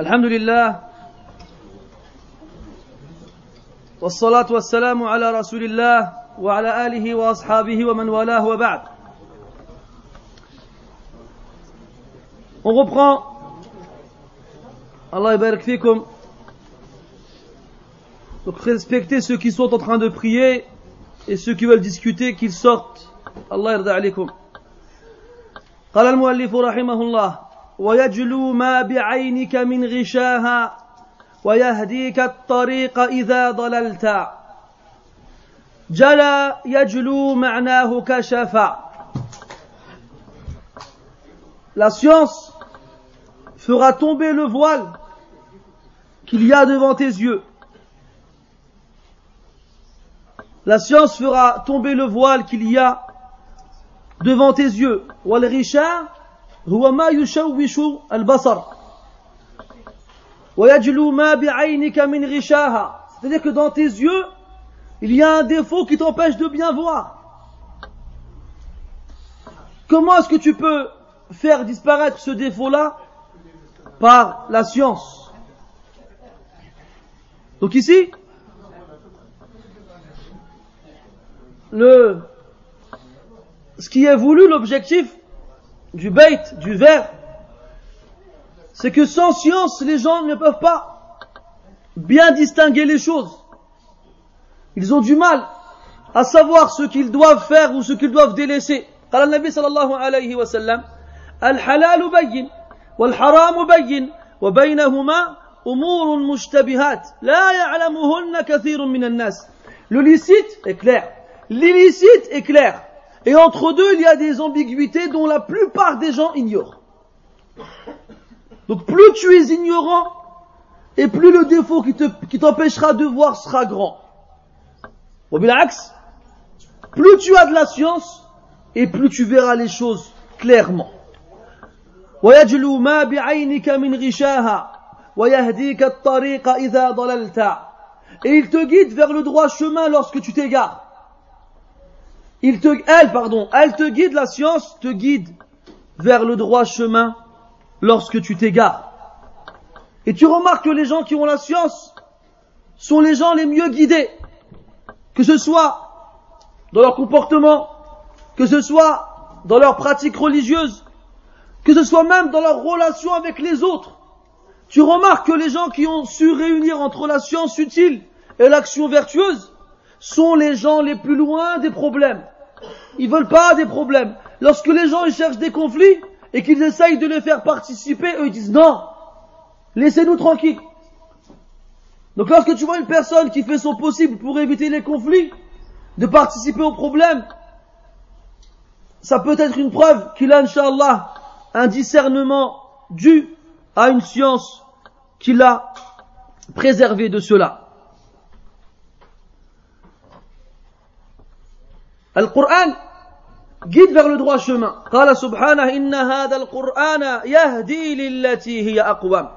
الحمد لله والصلاة والسلام على رسول الله وعلى آله وأصحابه ومن والاه وبعد On reprend. Allah barak fikum. Donc respectez ceux qui sont en train de prier et ceux qui veulent discuter qu'ils sortent. Allah yarda alaykum. قال المؤلف رحمه الله ويجلو ما بعينك من غشاها ويهديك الطريق إذا ضللت جلى يجلو معناه كشف La science fera tomber le voile qu'il y a devant tes yeux. La science fera tomber le voile qu'il y a devant tes yeux. والغشاء هو ما يشوش البصر ويجلو ما بعينك من غشاها c'est-à-dire que dans tes yeux il y a un défaut qui t'empêche de bien voir comment est-ce que tu peux faire disparaître ce défaut-là par la science donc ici le ce qui est voulu, l'objectif du bait, du verre, c'est que sans science, les gens ne peuvent pas bien distinguer les choses. Ils ont du mal à savoir ce qu'ils doivent faire ou ce qu'ils doivent délaisser. قال النبي صلى الله عليه وسلم الحلال بين والحرام بين وبينهما أمور مشتبهات لا يعلمهن كثير من الناس Le licite est clair. L'illicite est clair. Et entre deux, il y a des ambiguïtés dont la plupart des gens ignorent. Donc plus tu es ignorant, et plus le défaut qui t'empêchera de voir sera grand. Plus tu as de la science, et plus tu verras les choses clairement. Et il te guide vers le droit chemin lorsque tu t'égares. Elle, pardon, elle te guide, la science te guide vers le droit chemin lorsque tu t'égares. Et tu remarques que les gens qui ont la science sont les gens les mieux guidés, que ce soit dans leur comportement, que ce soit dans leur pratique religieuse, que ce soit même dans leur relation avec les autres. Tu remarques que les gens qui ont su réunir entre la science utile et l'action vertueuse sont les gens les plus loin des problèmes. Ils veulent pas des problèmes. Lorsque les gens ils cherchent des conflits et qu'ils essayent de les faire participer, eux ils disent non, laissez-nous tranquilles. Donc lorsque tu vois une personne qui fait son possible pour éviter les conflits, de participer aux problèmes, ça peut être une preuve qu'il a, Inch'Allah, un discernement dû à une science qu'il a préservé de cela. القرآن guide vers le droit chemin. قال سبحانه إن هذا القرآن يهدي للتي هي أقوم.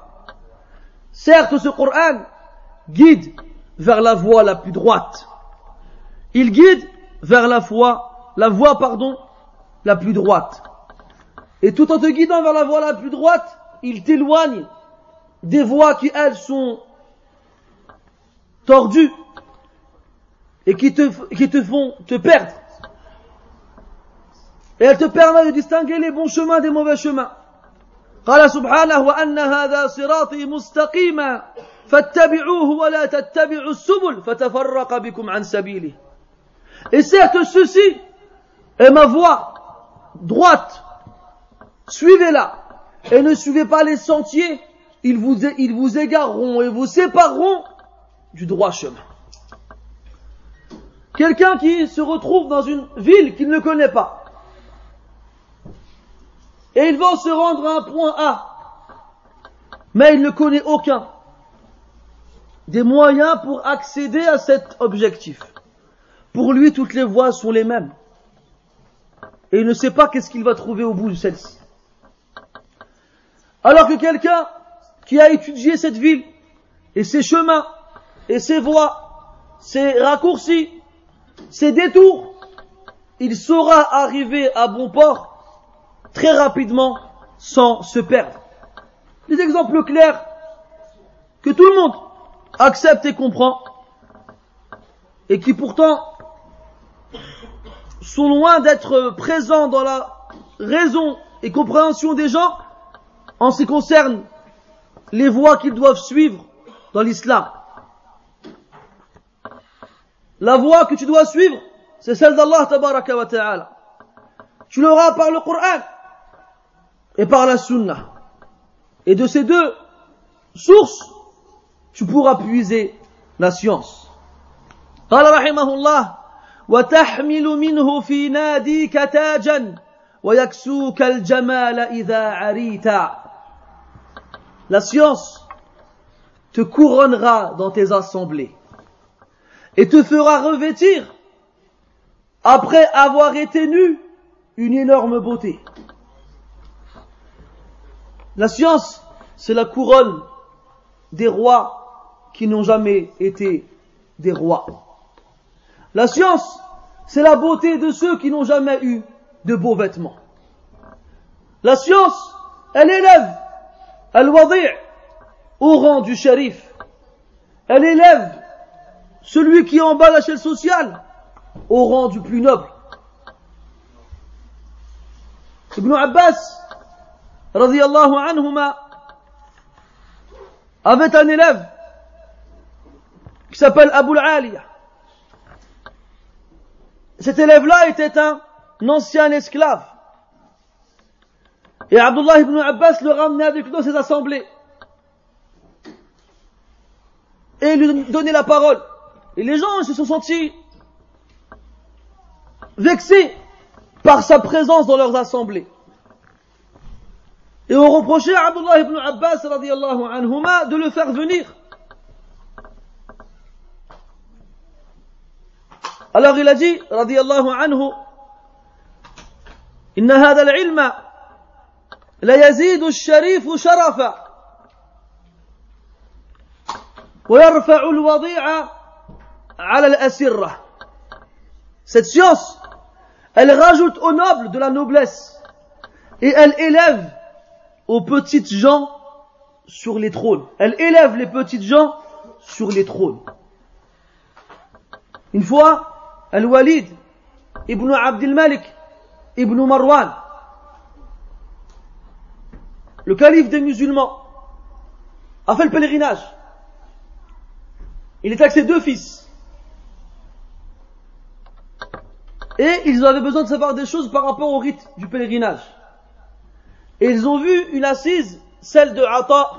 Certes, ce Coran guide vers la voie la plus droite. Il guide vers la voie, la voie, pardon, la plus droite. Et tout en te guidant vers la voie la plus droite, il t'éloigne des voies qui, elles, sont tordues et qui te, qui te font te perdre. Et elle te permet de distinguer les bons chemins des mauvais chemins. قال سبحانه وأن هذا صراطي مستقيما فاتبعوه ولا تتبعوا السبل فتفرق بكم عن سبيله Et certes, ceci est ma voie droite. Suivez-la. Et ne suivez pas les sentiers. Ils vous, ils vous égareront et vous sépareront du droit chemin. Quelqu'un qui se retrouve dans une ville qu'il ne connaît pas. et il va se rendre à un point A. Mais il ne connaît aucun des moyens pour accéder à cet objectif. Pour lui, toutes les voies sont les mêmes. Et il ne sait pas qu'est-ce qu'il va trouver au bout de celle-ci. Alors que quelqu'un qui a étudié cette ville, et ses chemins, et ses voies, ses raccourcis, ses détours, il saura arriver à bon port très rapidement sans se perdre. Des exemples clairs tout le monde accepte et comprend, et qui pourtant sont loin d'être présents dans la raison et compréhension des gens en ce qui concerne les voies qu'ils doivent suivre dans l'islam. La voie que tu dois suivre, c'est celle d'Allah ta'ala. Tu l'auras par le Coran et par la Sunna. Et de ces deux sources, tu pourras puiser la science. قال رحمه الله وتحمل منه في ناديك تاجا ويكسوك الجمال إذا عريت La science te couronnera dans tes assemblées et te fera revêtir, après avoir été nu, une énorme beauté. La science, c'est la couronne des rois qui n'ont jamais été des rois. La science, c'est la beauté de ceux qui n'ont jamais eu de beaux vêtements. La science, elle élève al-wadi' au rang du shérif. Elle élève celui qui est en bas de la chaîne sociale au rang du plus noble. Ibn Abbas, radiallahu anhuma, avait un élève qui s'appelle Abu al Cet élève-là était un ancien esclave. Et Abdullah ibn Abbas le ramenait avec lui dans ses assemblées. Et lui donnait la parole. Et les gens se sont sentis vexés par sa présence dans leurs assemblées. Et on reprochait à Abdullah ibn Abbas radiallahu anhuma de le faire venir. Alors il a dit radiallahu anhu إن هذا العلم ليزيد الشريف شرفا ويرفع الوضيع على الأسرة Cette science, elle rajoute au noble de la noblesse et elle élève aux petites gens sur les trônes. Elle élève les petites gens sur les trônes. Une fois, Al-Walid ibn Abdul Malik ibn Marwan, le calife des musulmans, a fait le pèlerinage. Il avec ses deux fils. Et ils avaient besoin de savoir des choses par rapport au rite du pèlerinage. Et ils ont vu une assise, celle de Ata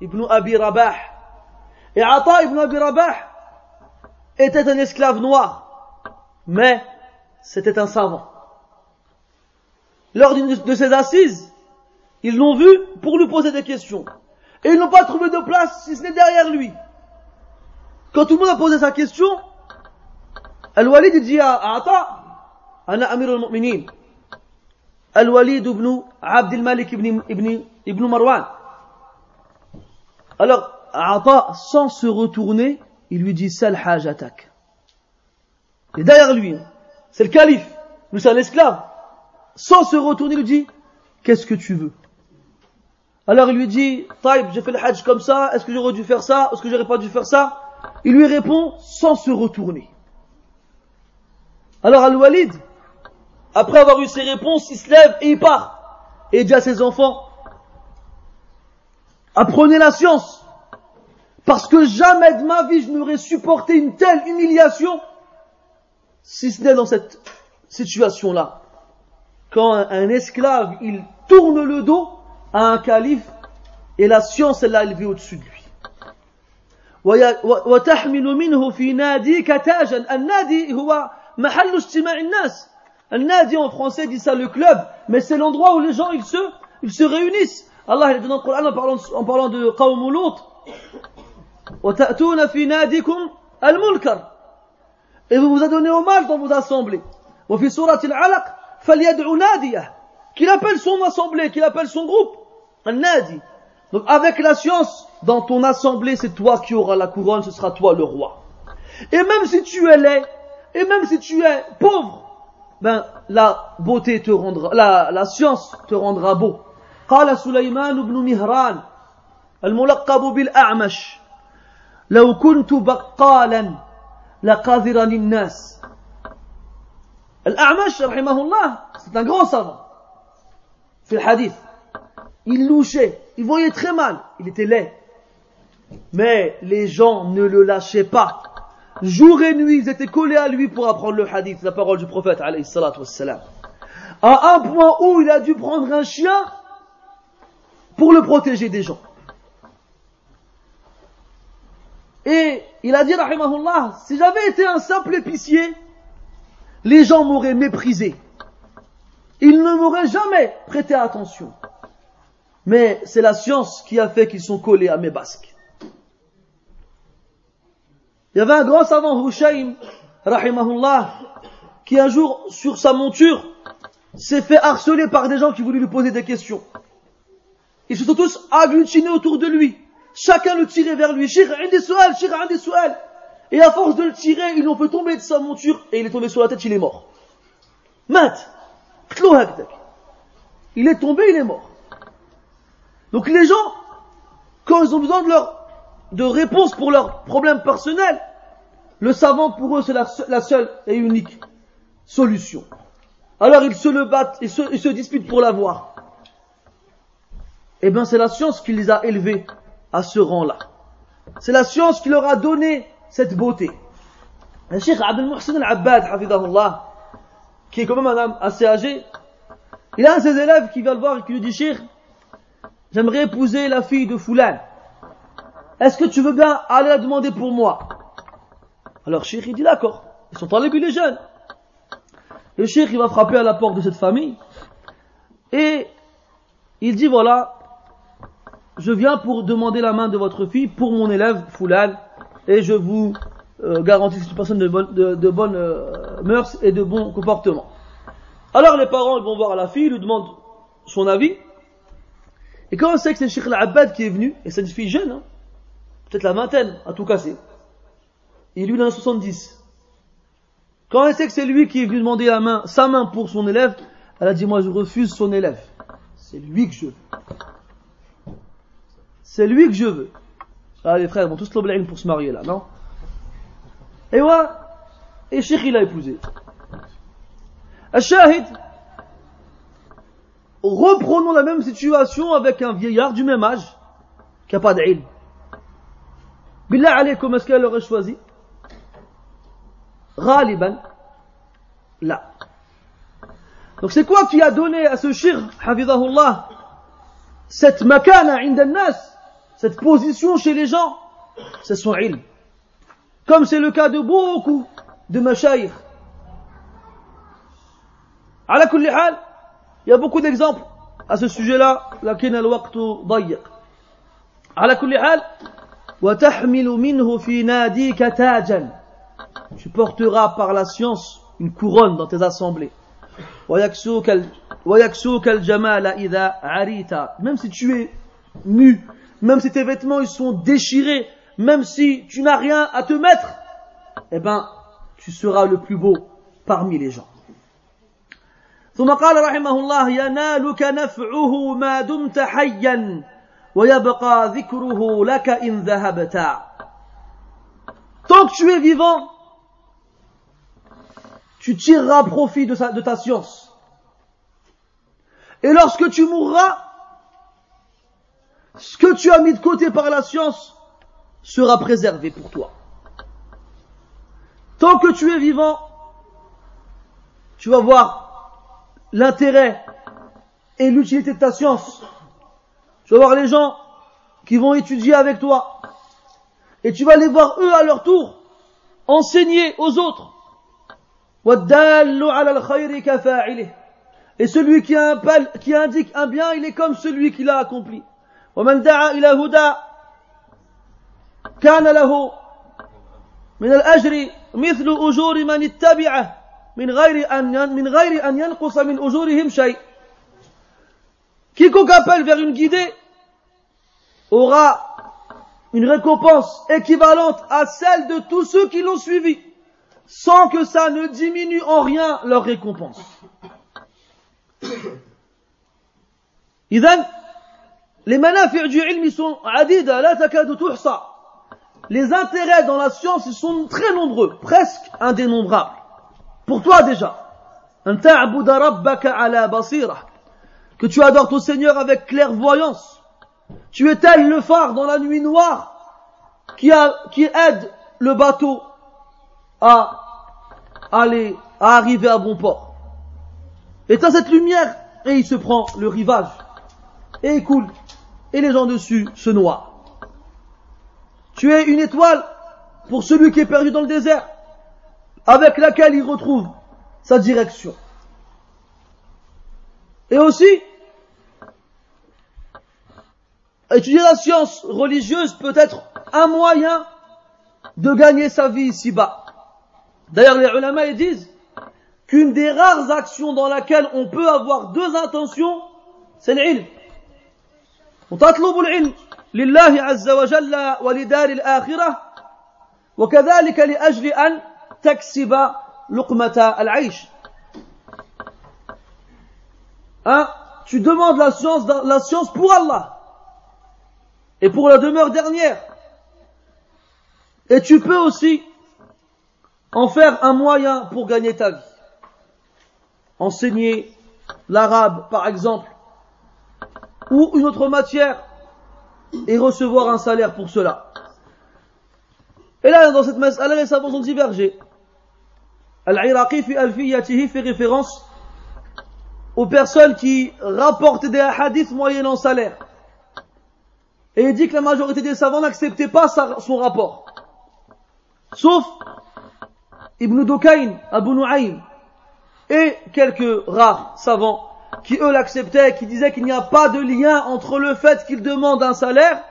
ibn Abi Rabah. Et Ata ibn Abi Rabah était un esclave noir, mais c'était un savant. Lors de ces assises, ils l'ont vu pour lui poser des questions. Et ils n'ont pas trouvé de place si ce n'est derrière lui. Quand tout le monde a posé sa question, Al-Walid dit à Ata, Ana Amir al-Mu'minin. Al-Walid ibn Abdel Malik ibn, ibn, ibn Marwan. Alors, Ata, sans se retourner, il lui dit Sal hajatak. Et derrière lui, c'est le calife, nous c'est un esclave. Sans se retourner, il lui dit Qu'est-ce que tu veux? Alors il lui dit Taïb, j'ai fait le hajj comme ça, est-ce que j'aurais dû faire ça? Est-ce que j'aurais pas dû faire ça? Il lui répond sans se retourner. Alors Al-Walid, après avoir eu ses réponses, il se lève et il part. Et il dit à ses enfants, apprenez la science. Parce que jamais de ma vie je n'aurais supporté une telle humiliation, si ce n'est dans cette situation-là. Quand un, esclave, il tourne le dos à un calife, et la science, elle l'a élevé au-dessus de lui. Un nadi en français dit ça le club, mais c'est l'endroit où les gens ils se, ils se réunissent. Allah il dit dans le Coran en parlant, en parlant de Qawm Lut. وَتَأْتُونَ فِي نَادِكُمْ الْمُنْكَرِ Et vous vous adonnez au mal dans vos assemblées. وفي سورة العلق فليدع ناديه qu'il appelle son assemblée, qu'il appelle son groupe, un nadi. Donc avec la science, dans ton assemblée, c'est toi qui auras la couronne, ce sera toi le roi. Et même si tu es laid, et même si tu es pauvre, ben la beauté te rendra, la, la science te rendra beau. قال سليمان بن مهران الملقب بالأعمش لو كنت بقالا لقاذرني الناس الأعمش رحمه الله c'est un grand savant في الحديث il louchait il voyait très mal il était laid mais les gens ne le lâchaient pas jour et nuit ils étaient collés à lui pour apprendre le hadith la parole du prophète alayhi à un point où il a dû prendre un chien pour le protéger des gens Et il a dit, rahimahullah, si j'avais été un simple épicier, les gens m'auraient méprisé. Ils ne m'auraient jamais prêté attention. Mais c'est la science qui a fait qu'ils sont collés à mes basques. Il y avait un grand savant, Hushaym, rahimahullah, qui un jour, sur sa monture, s'est fait harceler par des gens qui voulaient lui poser des questions. Ils se sont tous agglutinés autour de lui. Chacun le tirait vers lui. Et à force de le tirer, ils l'ont fait tomber de sa monture et il est tombé sur la tête, il est mort. Mat. Il est tombé, il est mort. Donc les gens, quand ils ont besoin de leur, de réponses pour leurs problèmes personnels, le savant pour eux c'est la, seule et unique solution. Alors ils se le battent, ils se, ils se disputent pour l'avoir. Eh bien c'est la science qui les a élevés à ce rang-là. C'est la science qui leur a donné cette beauté. Le Cheikh Abdel Muhsin al-Abbad, qui est quand même un homme assez âgé, il a un de ses élèves qui vient le voir et qui lui dit, Cheikh, j'aimerais épouser la fille de Foulan. Est-ce que tu veux bien aller la demander pour moi Alors Cheikh, il dit d'accord. Ils sont en les les jeunes. Le Cheikh, il va frapper à la porte de cette famille. Et il dit, voilà, je viens pour demander la main de votre fille pour mon élève Foulal et je vous euh, garantis que c'est une personne de bonne, de, bonne euh, mœurs et de bon comportement. Alors les parents ils vont voir la fille, ils lui demandent son avis. Et quand on sait que c'est Sheikh Al-Abbad qui est venu, et c'est une fille jeune, hein, peut-être la vingtaine, à tout casser, et lui il en a 70. Quand elle sait que c'est lui qui est venu demander sa main pour son élève, elle a dit moi je refuse son élève. C'est lui que je veux. C'est lui que je veux. Ah, les frères vont tous l'obligner pour se marier là, non? Et ouais, et Cheikh il a épousé. Shahid, reprenons la même situation avec un vieillard du même âge qui n'a pas d'ilm. Billah alaykum, est-ce qu'elle aurait choisi Ghaliban, là. Donc c'est quoi qui a donné à ce shir, hafidahullah, cette makana inda nas cette position chez les gens, c'est son ilm. Comme c'est le cas de beaucoup de mashaykh. على كل حال il y a beaucoup d'exemples à ce sujet-là لكن الوقت ضيق على كل حال tu porteras par la science une couronne dans tes assemblées ويكسوك ويكسوك الجمال إذا عريت même si tu es nu même si tes vêtements ils sont déchirés, même si tu n'as rien à te mettre, eh ben, tu seras le plus beau parmi les gens. ثم قال رحمه الله ينالك نفعه ما دمت حيا ويبقى ذكره لك إن ذهبت Tant que tu es vivant, tu tireras profit de, sa, de ta science. Et lorsque tu mourras, ce que tu as mis de côté par la science sera préservé pour toi. Tant que tu es vivant, tu vas voir l'intérêt et l'utilité de ta science. Tu vas voir les gens qui vont étudier avec toi. Et tu vas les voir eux à leur tour enseigner aux autres. Et celui qui, qui indique un bien, il est comme celui qui l'a accompli. ومن دعا إلى هدى كان له من الأجر مثل أجور من اتبعه من غير أن من غير أن ينقص من أجورهم شيء Quiconque appelle vers une guidée aura une récompense équivalente à celle de tous ceux qui l'ont suivi, sans que ça ne diminue en rien leur récompense. إذن Les manafi' du ilm sont adida, la takadu tuhsa. les intérêts dans la science, ils sont très nombreux, presque indénombrables. Pour toi déjà. Que tu adores ton Seigneur avec clairvoyance. Tu es tel le phare dans la nuit noire qui, aide le bateau à aller, à arriver à bon port. Et tu cette lumière et il se prend le rivage et il coule et les gens dessus se noient. Tu es une étoile pour celui qui est perdu dans le désert, avec laquelle il retrouve sa direction. Et aussi, étudier la science religieuse peut être un moyen de gagner sa vie ici-bas. D'ailleurs, les ulama ils disent qu'une des rares actions dans laquelle on peut avoir deux intentions, c'est l'ilm. وتطلب العلم لله عز وجل ولدار الآخرة وكذلك لأجل أن تكسب لقمة العيش hein, tu demandes la science, la science pour Allah et pour la demeure dernière et tu peux aussi en faire un moyen pour gagner ta vie enseigner l'arabe par exemple ou une autre matière et recevoir un salaire pour cela. Et là, dans cette mas'ala, les savants ont divergé. Al-Iraqi fi al-Fiyatihi fait référence aux personnes qui rapportent des hadiths moyennant salaire. Et il dit que la majorité des savants n'acceptaient pas son rapport. Sauf Ibn Dukayn, Abu Nu'aym et quelques rares savants qui eux l'acceptaient, qui disaient qu'il n'y a pas de lien entre le fait qu'il demande un salaire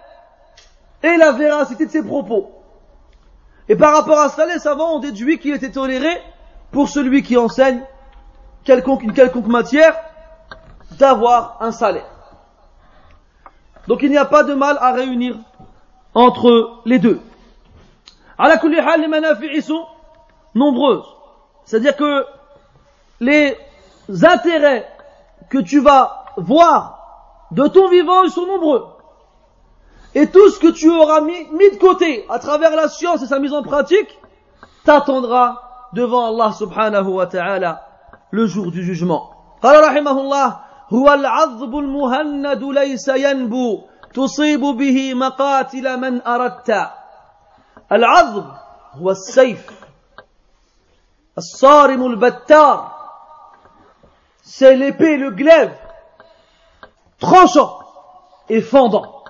et la véracité de ses propos. Et par rapport à cela, les savants ont déduit qu'il était toléré pour celui qui enseigne une quelconque matière d'avoir un salaire. Donc il n'y a pas de mal à réunir entre les deux. À la les manafi'i sont nombreuses. C'est-à-dire que les intérêts que tu vas voir de ton vivant, ils sont nombreux. Et tout ce que tu auras mis, mis de côté à travers la science et sa mise en pratique, t'attendra devant Allah subhanahu wa ta'ala le jour du jugement. قال رحمه الله هو العذب المهند ليس ينبو تصيب به مقاتل من أردت العذب هو السيف الصارم البتار c'est l'épée, le glaive, tranchant et fendant.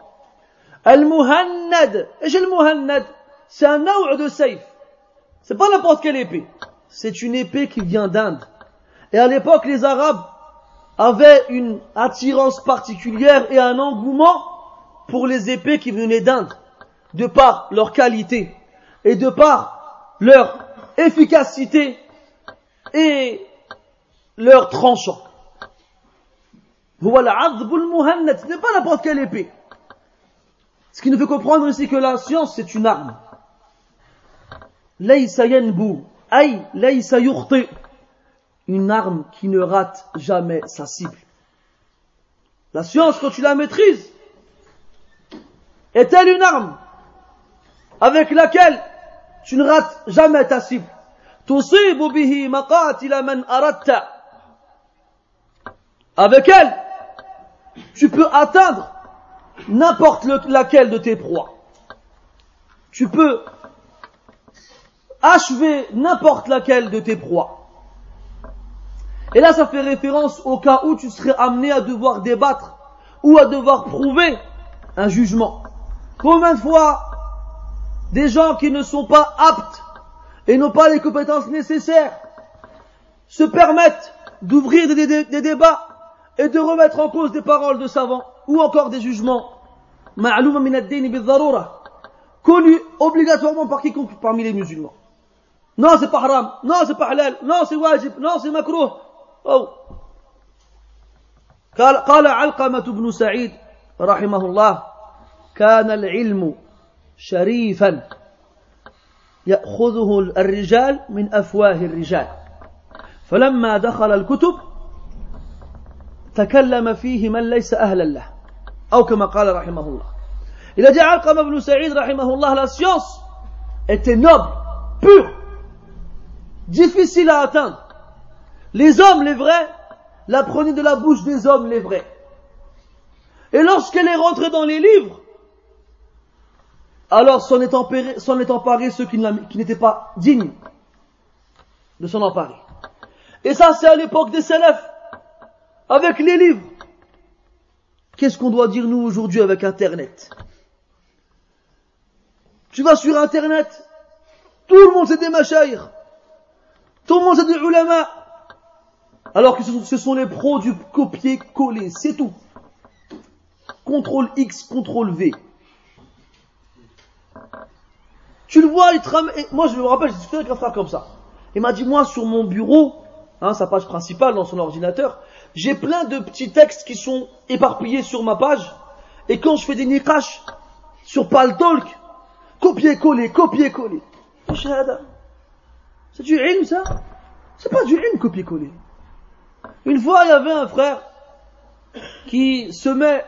Al-Muhannad, et j'ai le Muhannad, c'est un naour de safe. C'est pas n'importe quelle épée. C'est une épée qui vient d'Inde. Et à l'époque, les Arabes avaient une attirance particulière et un engouement pour les épées qui venaient d'Inde, de par leur qualité et de par leur efficacité et leur tranchant. Ce n'est pas n'importe quelle épée. Ce qui nous fait comprendre ici que la science c'est une arme. Une arme qui ne rate jamais sa cible. La science, quand tu la maîtrises, est-elle une arme avec laquelle tu ne rates jamais ta cible? Avec elle, tu peux atteindre n'importe laquelle de tes proies. Tu peux achever n'importe laquelle de tes proies. Et là, ça fait référence au cas où tu serais amené à devoir débattre ou à devoir prouver un jugement. Combien de fois des gens qui ne sont pas aptes et n'ont pas les compétences nécessaires se permettent d'ouvrir des débats et de remettre en cause des paroles de savants ou encore des jugements connus obligatoirement par quiconque parmi les musulmans. Non, c'est pas haram. Non, c'est pas halal. Non, c'est wajib. Non, c'est makruh. Oh. قال قال علقمة بن سعيد رحمه الله كان العلم شريفا يأخذه الرجال من أفواه الرجال فلما دخل الكتب تكلم فيه من ليس أهلا له أو كما قال رحمه الله Il a dit Alqam ibn Sa'id, rahimahullah, la science était noble, pure, difficile à atteindre. Les hommes, les vrais, la prenaient de la bouche des hommes, les vrais. Et lorsqu'elle est rentrée dans les livres, alors s'en est emparé, ceux qui n'étaient pas dignes de s'en emparer. Et ça, c'est à l'époque des salafs, avec les livres. Qu'est-ce qu'on doit dire nous aujourd'hui avec Internet? Tu vas sur Internet, tout le monde c'est des machaïrs, tout le monde c'est des ulama, alors que ce sont les pros du copier-coller, c'est tout. Contrôle X, contrôle V. Tu le vois, il moi je me rappelle, j'ai discuté avec un frère comme ça. Il m'a dit, moi sur mon bureau, hein, sa page principale dans son ordinateur, j'ai plein de petits textes qui sont éparpillés sur ma page. Et quand je fais des nikash sur Paltalk, copier-coller, copier-coller. C'est du ilm ça? C'est pas du ilm copier-coller. Une fois, il y avait un frère qui semait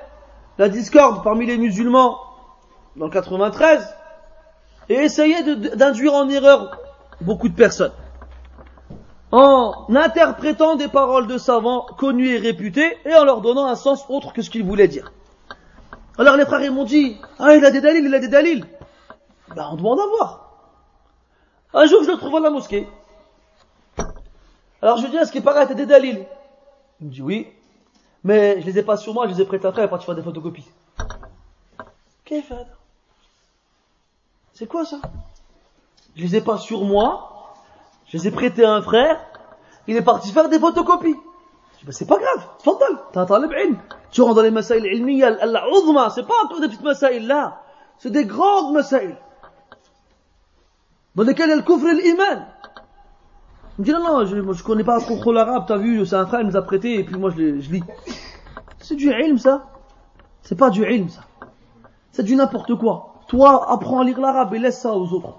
la discorde parmi les musulmans dans le 93 et essayait d'induire en erreur beaucoup de personnes en interprétant des paroles de savants connus et réputés et en leur donnant un sens autre que ce qu'ils voulaient dire. Alors les frères m'ont dit, ah il a des dalils, il a des dalils. Ben on demande à voir. Un jour je le trouve à la mosquée. Alors je dis, est-ce qu'il paraît que des dalils? Il me dit oui, mais je les ai pas sur moi, je les ai prêtés après pour tu faire des photocopies. C'est quoi ça? Je les ai pas sur moi, je les ai prêtés à un frère, il est parti faire des photocopies. Dis, c'est pas grave, tfadal, t'as un talib. Tu rentres dans les masaïl ilmiya, al-uzma, c'est pas encore des petites masaïl là, c'est des grandes masaïl. Dans lesquelles il le et l'iman. Il me dit, non, non, je, moi, je connais pas trop l'arabe, t'as vu, c'est un frère, il nous a prêté, et puis moi, je, je lis. C'est du ilm, ça. C'est pas du ilm, ça. C'est du n'importe quoi. Toi, apprends à lire l'arabe et laisse ça aux autres.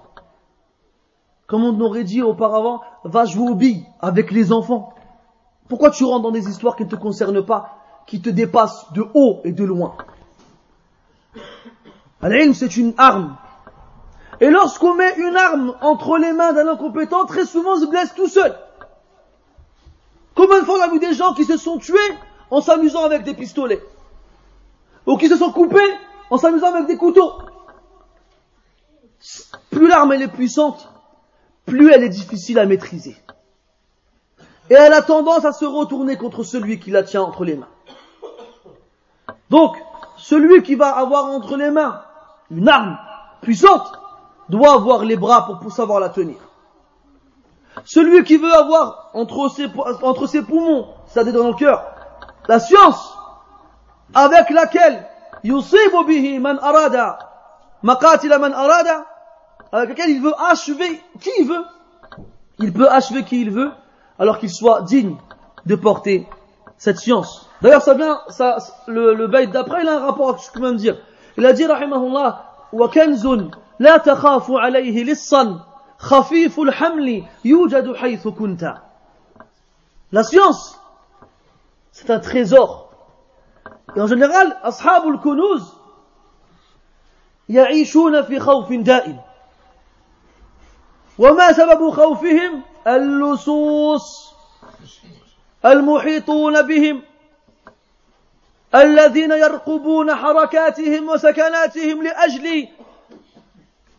Comme on aurait dit auparavant, va jouer aux billes avec les enfants. Pourquoi tu rentres dans des histoires qui ne te concernent pas, qui te dépassent de haut et de loin? L'ilm, c'est une arme. Et lorsqu'on met une arme entre les mains d'un incompétent, très souvent on se blesse tout seul. Combien de fois on a vu des gens qui se sont tués en s'amusant avec des pistolets Ou qui se sont coupés en s'amusant avec des couteaux Plus l'arme elle est puissante, plus elle est difficile à maîtriser. Et elle a tendance à se retourner contre celui qui la tient entre les mains. Donc, celui qui va avoir entre les mains une arme puissante doit avoir les bras pour savoir la tenir. Celui qui veut avoir entre ses, poumons, c'est-à-dire dans le cœur, la science avec laquelle avec laquelle il veut achever qui il veut, il peut achever qui il veut, alors qu'il soit digne de porter cette science. D'ailleurs, ça vient, ça, le, le d'après, il a un rapport à ce que je viens de dire. Il a dit, rahimahullah, wa kenzun لا تخاف عليه لصا خفيف الحمل يوجد حيث كنت. La science, c'est un trésor. Et en général, أصحاب الكنوز يعيشون في خوف دائم. وما سبب خوفهم اللصوص المحيطون بهم الذين يرقبون حركاتهم وسكناتهم لاجل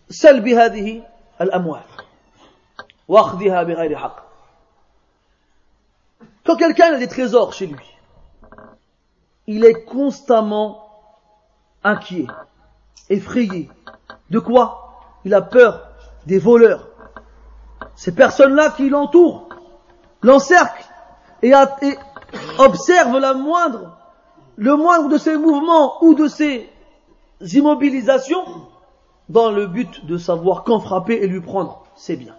سلب هذه الاموال واخذها بغير حق Quand quelqu'un a des trésors chez lui, il est constamment inquiet, effrayé. De quoi Il a peur des voleurs, ces personnes-là qui l'entourent, l'encerclent et, et observent la moindre, le moindre de ses mouvements ou de ses immobilisations dans le but de savoir quand frapper et lui prendre ses biens.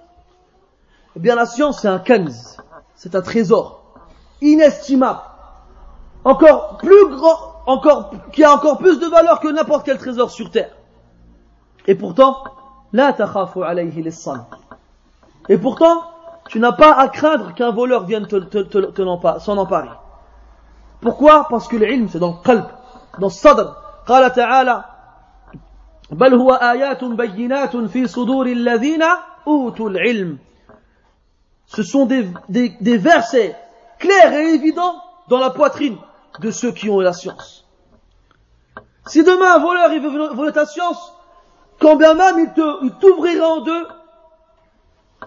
Eh bien, la science, c'est un kanz, c'est un trésor inestimable, encore plus grand, encore, qui a encore plus de valeur que n'importe quel trésor sur terre. Et pourtant, la takhafu alayhi et pourtant, tu n'as pas à craindre qu'un voleur vienne s'en emparer. Pourquoi Parce que l'ilm, c'est dans le qalb, dans le sadr. قال تعالى بل هو آيات بينات في صدور الذين أوتوا العلم Ce sont des, des, des versets clairs et évidents dans la poitrine de ceux qui ont la science. Si demain un voleur il veut voler ta science, quand bien même il te, il t'ouvrira en deux,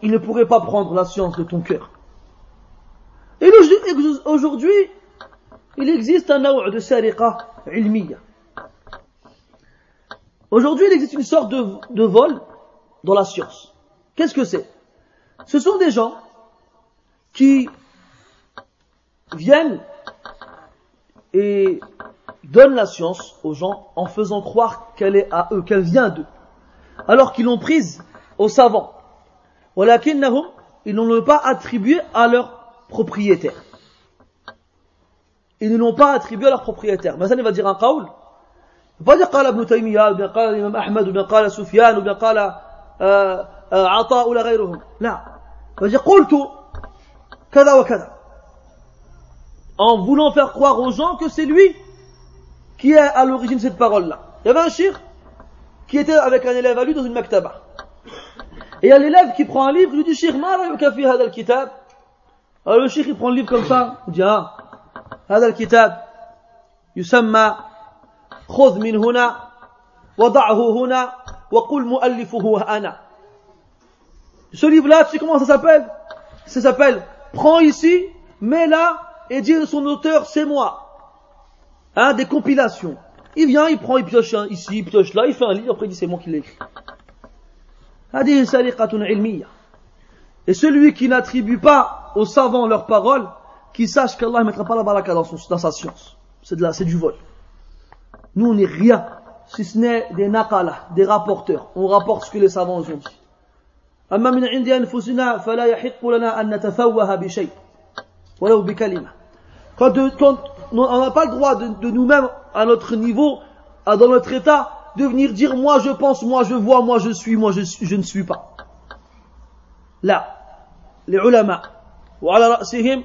il ne pourrait pas prendre la science de ton cœur. Et aujourd'hui, il existe un naw' de sariqa ilmiya. Aujourd'hui, il existe une sorte de, vol dans la science. Qu'est-ce que c'est? Ce sont des gens qui viennent et donnent la science aux gens en faisant croire qu'elle est à eux, qu'elle vient d'eux, alors qu'ils l'ont prise aux savants. Ils ne l'ont pas attribuée à leur propriétaire. Ils ne l'ont pas attribuée à leur propriétaire. Mais ça, il va dire un qawl. Dire قال ابن تيمية bien قال الإمام أحمد bien قال سفيان bien قال عطاء ولا غيرهم. لا. قلت كذا وكذا. En voulant faire croire aux gens que c'est lui qui est à l'origine de cette parole-là. Il y avait un shir qui était avec un élève à lui dans une maktaba. Et il y a l'élève qui prend un livre, il lui dit Shir, ma fi hada al-kitab Alors le shir il prend le livre comme ça, il dit Ah, hada al-kitab يسمى خذ من هنا وضعه هنا وقل مؤلفه أنا Ce livre-là, tu sais comment ça s'appelle Ça s'appelle Prends ici, mets là et dis son auteur, c'est moi. Hein, des compilations. Il vient, il prend, il pioche ici, il pioche là, il fait un livre, après il dit c'est moi qui l'ai écrit. Et celui qui n'attribue pas aux savants leurs paroles, qui sache qu'Allah ne mettra pas la baraka dans, dans sa science. C'est de c'est du vol. Nous, on n'est rien, si ce n'est des naqala, des rapporteurs. On rapporte ce que les savants ont dit. أما من عند أنفسنا فلا يحق لنا أن نتفوه بشيء ولو بكلمة quand, quand on n'a pas le droit de, de nous-mêmes à notre niveau, à, dans notre état, de venir dire moi je pense, moi je vois, moi je suis, moi je, je ne suis pas. لا لعلماء وعلى رأسهم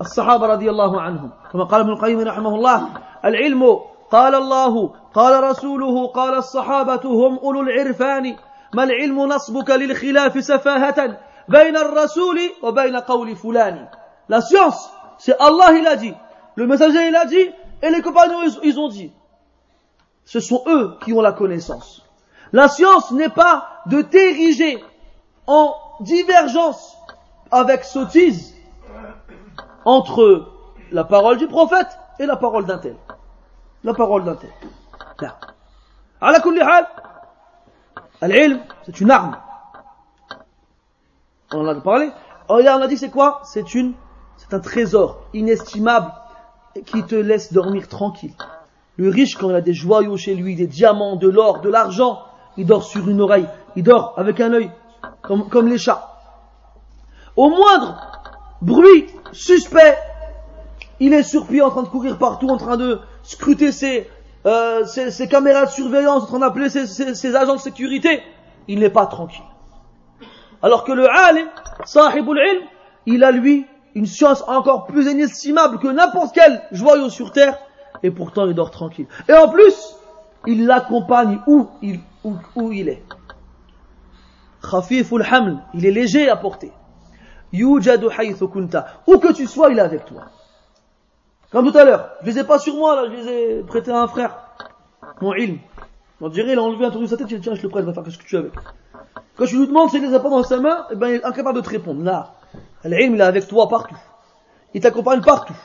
الصحابة رضي الله عنهم كما قال ابن القيم رحمه الله العلم قال الله قال رسوله قال الصحابة هم أولو العرفان ما العلم نصبك للخلاف سفاهة بين الرسول وبين قول فلان La science, c'est Allah il a dit, le messager il a dit, et les compagnons ils, ils ont dit. Ce sont eux qui ont la connaissance. La science n'est pas de t'ériger en divergence avec sottise entre la parole du prophète et la parole d'un tel. la parole d'un tel. c'est une arme. On en a parlé. Oh, là, on a dit c'est quoi? C'est une, c'est un trésor inestimable qui te laisse dormir tranquille. Le riche, quand il a des joyaux chez lui, des diamants, de l'or, de l'argent, il dort sur une oreille, il dort avec un œil, comme, comme les chats. Au moindre bruit suspect, il est surpris en train de courir partout, en train de, scruter ses, euh, caméras de surveillance, en train d'appeler ses, agents de sécurité. Il n'est pas tranquille. Alors que le alim, sahibul ilm, il a lui une science encore plus inestimable que n'importe quel joyau sur terre, et pourtant il dort tranquille. Et en plus, il l'accompagne où il, où, où il est. Khafiful haml, il est léger à porter. Yujadu haythu kunta. Où que tu sois, il est avec toi. Comme tout à l'heure, je les ai pas sur moi, là, je les ai prêtés à un frère. Mon ilm. On dirait, il a enlevé un truc de sa tête, il dit, tiens, je le prête, va faire ce que tu veux avec. Quand je lui demande s'il les a pas dans sa main, eh ben, il est incapable de te répondre. Là. L'ilm, il est avec toi partout. Il t'accompagne partout.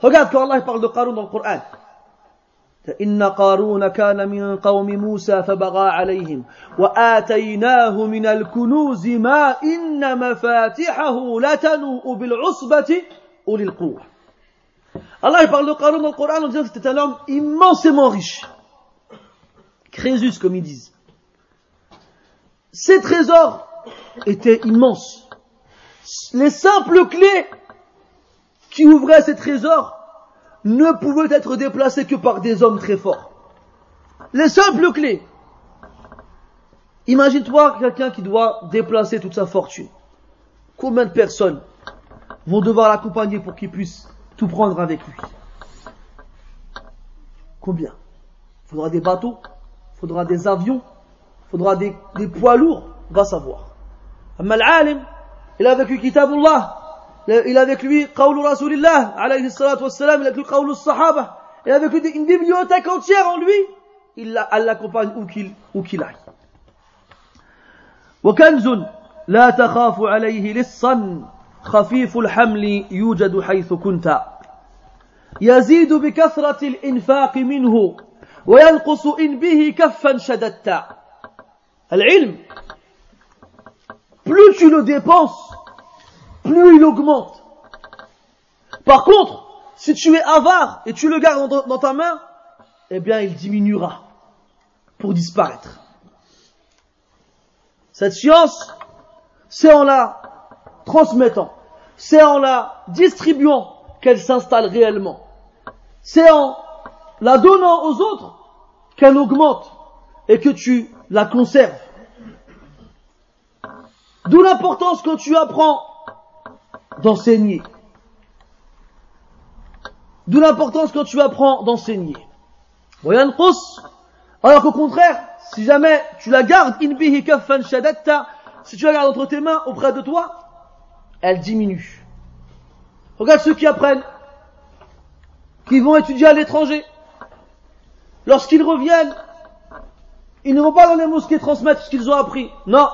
Regarde quand Allah parle de Qarun dans le Coran. إن قارون كان من قوم موسى فبغى عليهم وآتيناه من الكنوز ما إن مفاتحه لتنوء بالعصبة أولي القوة Allah parle de Qarun dans le Coran en disant que c'était un homme immensément riche. Crésus, comme ils disent. Ses trésors étaient immenses. Les simples clés qui ouvraient ces trésors ne pouvaient être déplacés que par des hommes très forts. Les simples clés. Imagine-toi quelqu'un qui doit déplacer toute sa fortune. Combien de personnes vont devoir l'accompagner pour qu'il puisse tout prendre avec lui Combien Il faudra des bateaux, il faudra des avions, faudra des, des poids lourds, va savoir. Amma al-alim, il a vécu kitabullah, il a avec lui qawlu rasulillah, alayhi salatu wassalam, il a vécu qawlu sahaba, il a avec lui une bibliothèque entière en lui, il l'accompagne où qu'il où qu'il aille. وكنز لا تخاف عليه لصا خفيف الحمل يوجد حيث كنت يزيد بكثرة الإنفاق منه وينقص إن به كفا شددت العلم plus tu le dépenses plus il augmente par contre si tu es avare et tu le gardes dans, dans ta main eh bien il diminuera pour disparaître cette science c'est en la transmettant c'est en la distribuant qu'elle s'installe réellement. C'est en la donnant aux autres qu'elle augmente et que tu la conserves. D'où l'importance quand tu apprends d'enseigner. D'où l'importance quand tu apprends d'enseigner. Alors qu'au contraire, si jamais tu la gardes, si tu la gardes entre tes mains auprès de toi, elle diminue. Regarde ceux qui apprennent, qui vont étudier à l'étranger. Lorsqu'ils reviennent, ils ne vont pas dans les mosquées transmettre ce qu'ils ont appris. Non.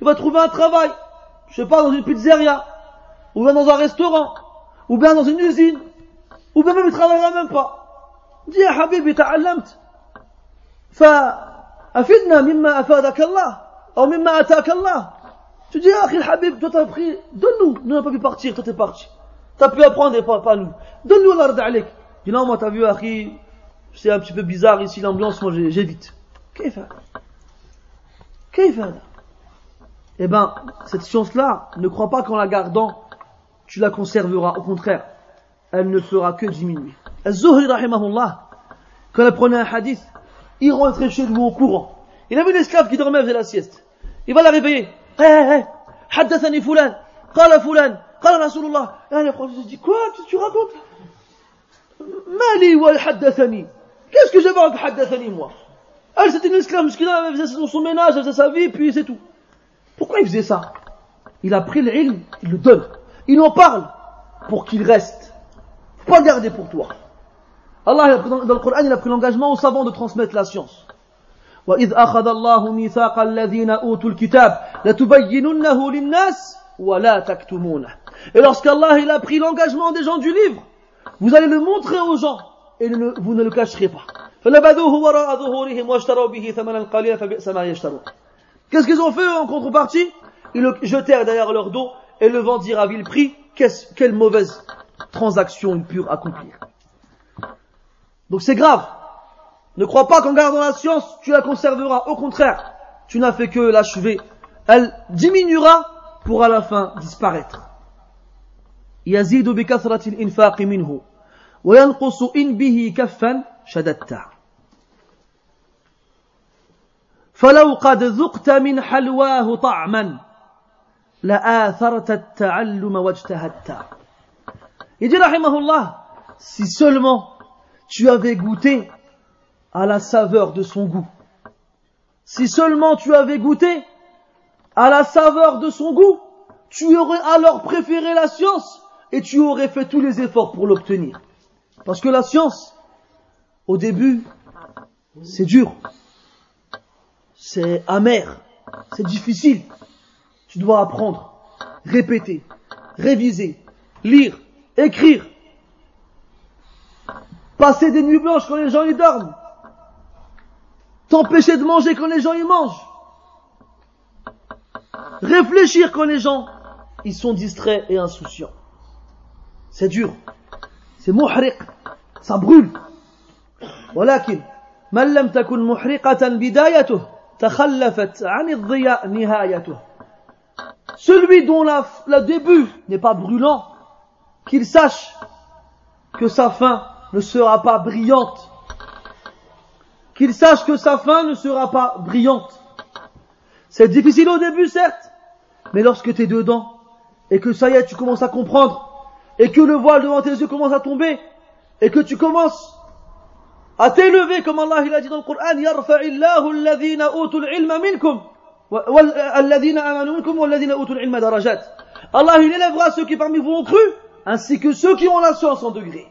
Ils vont trouver un travail. Je sais pas, dans une pizzeria. Ou bien dans un restaurant. Ou bien dans une usine. Ou bien même ils travaillera même pas. Dis, ya habibi, ta'allamt. Fa, afidna mimma afadak Allah. Ou mimma atak tu dis, ah, Habib, toi t'as appris, donne-nous. Nous n'avons pas pu partir, toi t'es parti. T'as pu apprendre et pas, nous. Donne-nous l'ordre d'Alek. dis, non, moi t'as vu, Akhi, c'est un petit peu bizarre ici, l'ambiance, moi j'évite. Qu'est-ce Qu'est-ce Eh ben, cette science-là, ne crois pas qu'en la gardant, tu la conserveras. Au contraire, elle ne fera que diminuer. Az-Zuhri, rahimahullah, quand elle prenait un hadith, il rentrait chez nous au courant. Il a vu l'esclave qui dormait, faisait la sieste. Il va la réveiller. حدثني فلان قال فلان قال رسول الله انا dit quoi tu racontes مالي والحدثني qu'est-ce que j'avais avec حدثني moi elle c'était une esclave elle faisait son ménage elle faisait sa vie puis c'est tout pourquoi il faisait ça il a pris l'ilm il le donne il en parle pour qu'il reste faut pas le garder pour toi Allah dans le Coran il a pris l'engagement aux savants de transmettre la science وإذ أخذ الله ميثاق الذين أوتوا الكتاب لتبيننه للناس ولا تكتمونه Et lorsqu'Allah il a pris l'engagement des gens du livre, vous allez le montrer aux gens et ne, vous ne le cacherez pas. Qu'est-ce qu'ils ont fait en contrepartie Ils le jetèrent derrière leur dos et le vendirent à vil prix. quelle mauvaise transaction ils purent accomplir. Donc c'est grave. Ne crois pas qu'en gardant la science, tu la conserveras. Au contraire, tu n'as fait que l'achever. Elle diminuera pour à la fin disparaître. يزيد بكثرة الإنفاق منه وينقص إن به كفا شددت فلو قد ذقت من حلواه طعما لآثرت التعلم واجتهدت Il dit rahimahullah, si seulement tu avais goûté à la saveur de son goût. Si seulement tu avais goûté à la saveur de son goût, tu aurais alors préféré la science et tu aurais fait tous les efforts pour l'obtenir. Parce que la science, au début, c'est dur, c'est amer, c'est difficile. Tu dois apprendre, répéter, réviser, lire, écrire, passer des nuits blanches quand les gens y dorment, T'empêcher de manger quand les gens y mangent. Réfléchir quand les gens ils sont distraits et insouciants. C'est dur. C'est muhriq. Ça brûle. ولكن من لم تكن محرقة بدايته تخلفت عن الضياء نهايته Celui dont la, le début n'est pas brûlant, qu'il sache que sa fin ne sera pas brillante qu'il sache que sa fin ne sera pas brillante. C'est difficile au début, certes, mais lorsque tu es dedans, et que ça y est, tu commences à comprendre, et que le voile devant tes yeux commence à tomber, et que tu commences à t'élever, comme Allah il a dit dans le Coran, yarfa'illahu alladhina utul ilma minkum, alladhina amanu minkum, alladhina utul ilma darajat. Allah il élèvera ceux qui parmi vous ont cru, ainsi que ceux qui ont la science en degré.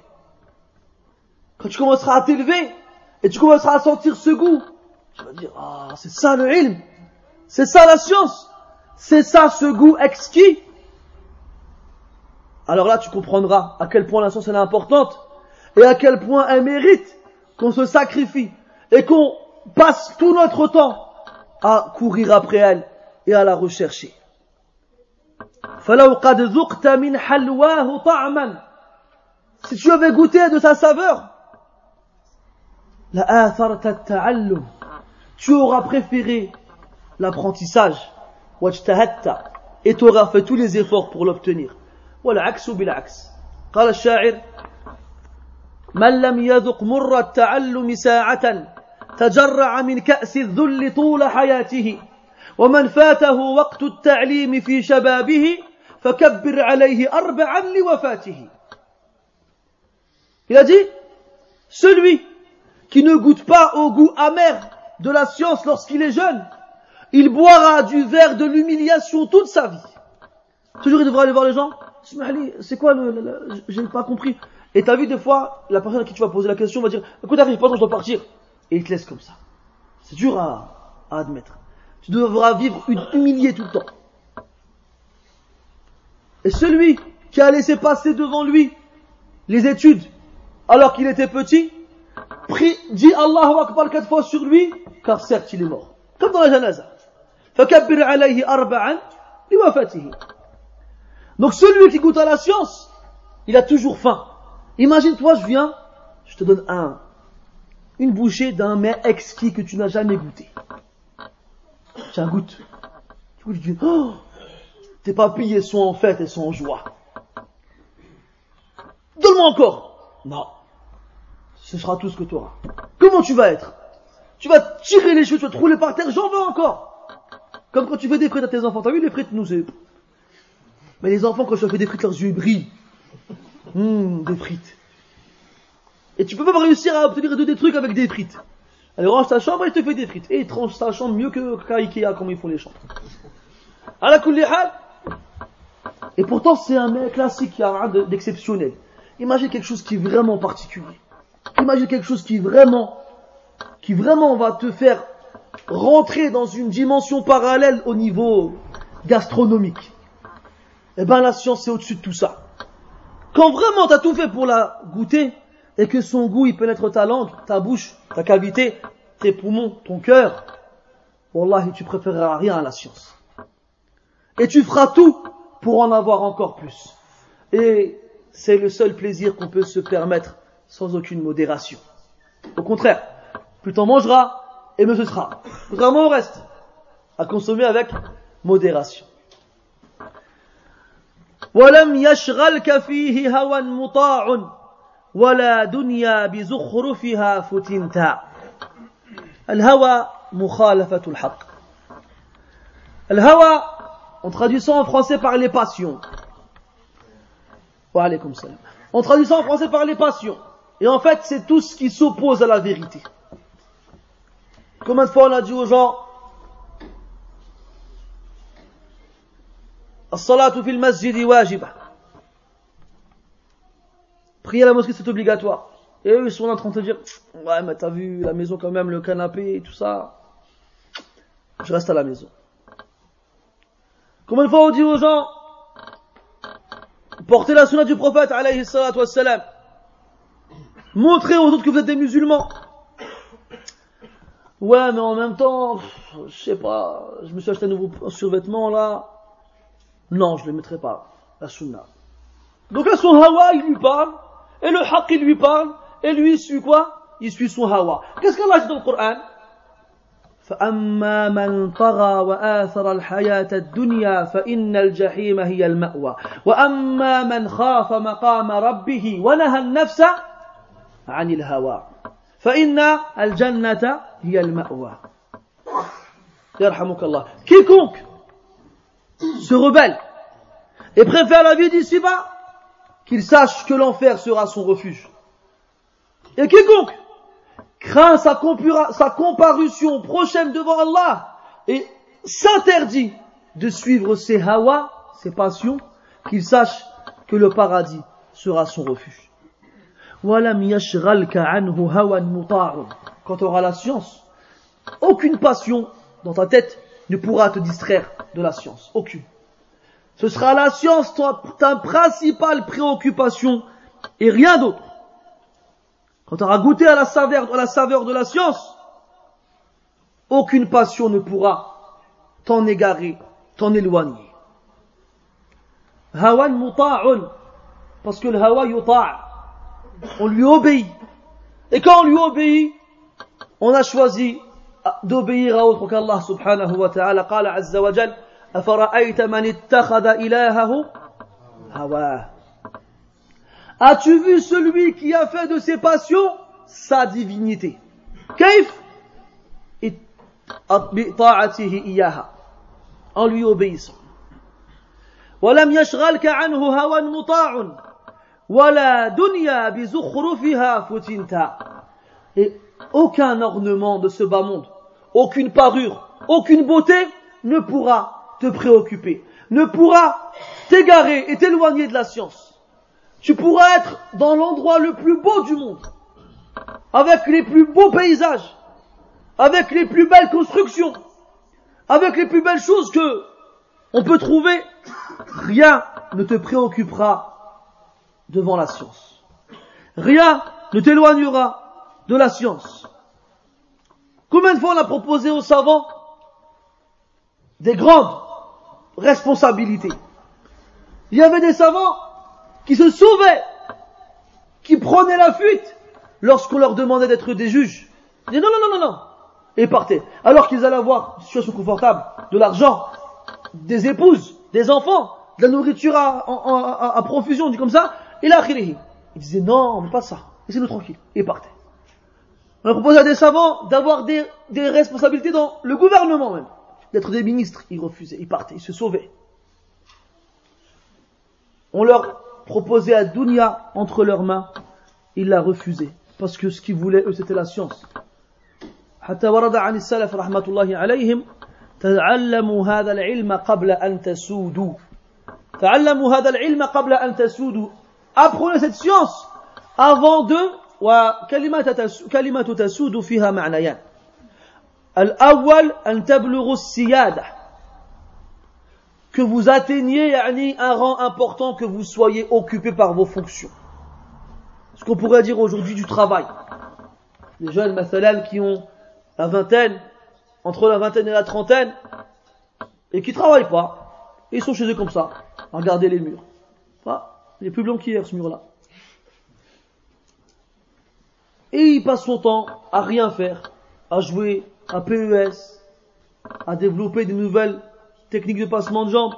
Quand tu commenceras à t'élever, et tu commenceras à sentir ce goût. Tu vas dire ah c'est ça le ilm. C'est ça la science. C'est ça ce goût exquis. Alors là tu comprendras à quel point la science est importante et à quel point elle mérite qu'on se sacrifie et qu'on passe tout notre temps à courir après elle et à la rechercher. Si tu avais goûté de sa saveur, tu auras préféré l'apprentissage. et tu auras fait tous les efforts pour l'obtenir. والعكس بالعكس. قال الشاعر من لم يذق مر التعلم ساعة تجرع من كأس الذل طول حياته. ومن فاته وقت التعليم في شبابه فكبر عليه أربعا لوفاته. Il a dit, celui qui ne goûte pas au goût amer de la science lorsqu'il est jeune, il boira du verre de l'humiliation toute sa vie. Toujours il devra aller voir les gens. C'est quoi le, le, j'ai pas compris. Et t'as vu des fois, la personne à qui tu vas poser la question va dire, écoute, arrive, pas je dois partir. Et il te laisse comme ça. C'est dur à, admettre. Tu devras vivre humilié tout le temps. Et celui qui a laissé passer devant lui les études alors qu'il était petit, prie, dit Allahu Akbar quatre fois sur lui, car certes il est mort. Comme dans la janaza. Donc celui qui goûte à la science, il a toujours faim. Imagine-toi, je viens, je te donne un, une bouchée d'un mets exquis que tu n'as jamais goûté. Tiens, goûte. Goûtes, tu dis, oh, tes papilles, elles sont en fête, elles sont en joie. Donne-moi encore. Non. Ce sera tout ce que tu auras. Comment tu vas être? Tu vas tirer les cheveux, tu vas te rouler par terre, j'en veux encore. Comme quand tu fais des frites à tes enfants. T'as vu les frites, nous, c'est... Mais les enfants, quand je fais des frites, leurs yeux brillent. Hum, des frites. Et tu peux pas réussir à obtenir des trucs avec des frites. Elle range ta chambre et te fait des frites. Et il tranche ta chambre mieux que qu'à Ikea, comme ils font les chambres. À la Et pourtant, c'est un mec classique, qui a rien d'exceptionnel. Imagine quelque chose qui est vraiment particulier. Imagine quelque chose qui vraiment, qui vraiment va te faire rentrer dans une dimension parallèle au niveau gastronomique. Eh ben, la science est au-dessus de tout ça. Quand vraiment tu as tout fait pour la goûter, et que son goût il pénètre ta langue, ta bouche, ta cavité, tes poumons, ton cœur, Wallahi, tu préféreras rien à la science. Et tu feras tout pour en avoir encore plus. Et c'est le seul plaisir qu'on peut se permettre sans aucune modération. Au contraire, plus t'en mangeras, et mieux ce sera. Vraiment au reste, à consommer avec modération. ولم يشغلك فيه هوى مطاع ولا دنيا بزخرفها فتنتا الهوى مخالفة الحق الهوى on traduit ça en français par les passions wa salam on traduit ça en français par les passions et en fait c'est tout ce qui s'oppose à la vérité combien de fois on a dit aux gens As-salatu fil masjidi wajiba. Prier à la mosquée, c'est obligatoire. Et eux, ils sont en train de dire, ouais, mais t'as vu la maison quand même, le canapé et tout ça. Je reste à la maison. Combien de fois on dit aux gens, portez la sunna du prophète, alayhi salatu wassalam. Montrez aux autres que vous êtes des musulmans. Ouais, mais en même temps, je sais pas, je me suis acheté un nouveau survêtement là. Non, je ne le mettrai pas, la sunna. Donc là, son hawa, il lui parle, et le haqq, il lui parle, et lui, il suit quoi Il suit son hawa. Qu'est-ce qu'Allah dit dans le Coran فأما من طغى وآثر الحياة الدنيا فإن الجحيم هي المأوى وأما من خاف مقام ربه ونهى النفس عن الهوى فإن الجنة هي المأوى يرحمك الله quiconque se rebelle et préfère la vie d'ici-bas, qu'il sache que l'enfer sera son refuge. Et quiconque craint sa, sa comparution prochaine devant Allah et s'interdit de suivre ses hawa, ses passions, qu'il sache que le paradis sera son refuge. Quand tu auras la science, aucune passion dans ta tête ne pourra te distraire de la science. Aucune. Ce sera la science ta, principale préoccupation et rien d'autre. Quand tu auras goûté à la saveur, de la science, aucune passion ne pourra t'en égarer, t'en éloigner. Hawan parce que le hawa yuta' on lui obéit. Et quand on lui obéit, on a choisi d'obéir à autre qu'Allah subhanahu wa ta'ala. قال عز وجل أفرأيت من اتخذ إلهه As-tu vu celui qui a fait de ses passions sa divinité كيف بطاعته إياها en lui obéissant ولم يشغلك عنه هوى مطاع ولا دنيا بزخرفها فتنتا et aucun ornement de ce bas monde aucune parure, aucune beauté ne pourra te préoccuper, ne pourra t'égarer et t'éloigner de la science. Tu pourras être dans l'endroit le plus beau du monde, avec les plus beaux paysages, avec les plus belles constructions, avec les plus belles choses que on peut trouver, rien ne te préoccupera devant la science. Rien ne t'éloignera de la science. Combien de fois on a proposé aux savants des grandes responsabilités? Il y avait des savants qui se sauvaient, qui prenaient la fuite lorsqu'on leur demandait d'être des juges. Ils disaient non, non, non, non, non. Et partaient. Alors qu'ils allaient avoir une situation confortable, de l'argent, des épouses, des enfants, de la nourriture à, profusion, dit comme ça, et là, ils disaient non, mais pas ça. Laissez-nous tranquille. Et partaient. On a proposé à des savants d'avoir des, des responsabilités dans le gouvernement même, d'être des ministres. Ils refusaient, ils partaient, ils se sauvaient. On leur proposait à Dunya entre leurs mains, ils la refusaient. Parce que ce qu'ils voulaient, eux, c'était la science. حتى ورد عن السلف رحمة الله عليهم تعلموا هذا العلم قبل أن تسودوا تعلموا هذا العلم قبل أن تسودوا apprenez cette science avant de وكلمة تسود فيها معنيان الأول أن تبلغوا السيادة que vous atteigniez yani, un rang important, que vous soyez occupé par vos fonctions. Ce qu'on pourrait dire aujourd'hui du travail. Les jeunes, mathalal, qui ont la vingtaine, entre la vingtaine et la trentaine, et qui travaillent pas, ils sont chez eux comme ça, à regarder les murs. Ah, il est plus blanc qu'hier, ce mur-là. Et il passe son temps à rien faire, à jouer à PES, à développer des nouvelles techniques de passement de jambes,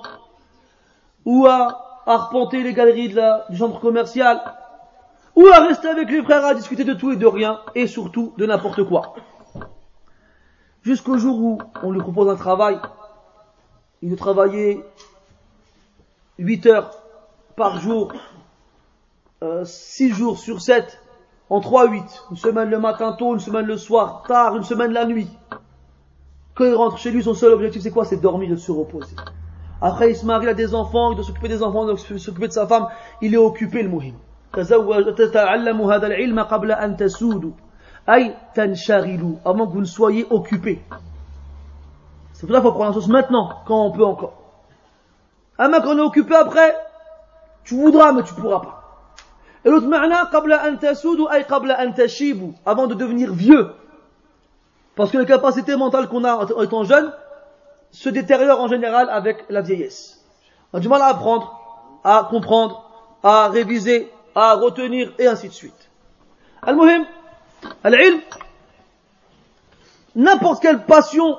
ou à arpenter les galeries de la, du centre commercial, ou à rester avec les frères à discuter de tout et de rien, et surtout de n'importe quoi. Jusqu'au jour où on lui propose un travail, il doit travailler 8 heures par jour, 6 euh, jours sur 7, en 3-8, une semaine le matin tôt, une semaine le soir tard, une semaine la nuit. Quand il rentre chez lui, son seul objectif c'est quoi? C'est dormir et se reposer. Après il se marie, il a des enfants, il doit s'occuper des enfants, il doit s'occuper de sa femme, il est occupé le muhim. avant que vous ne soyez occupé. C'est pour ça qu'il faut prendre la chose maintenant, quand on peut encore. Ah mais quand on est occupé après, tu voudras mais tu pourras pas. Et l'autre ma'na, avant de devenir vieux. Parce que les capacités mentales qu'on a en étant jeune se détériorent en général avec la vieillesse. On a du mal à apprendre, à comprendre, à réviser, à retenir, et ainsi de suite. Al-Muhim, al-ilm, n'importe quelle passion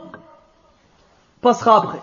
passera après.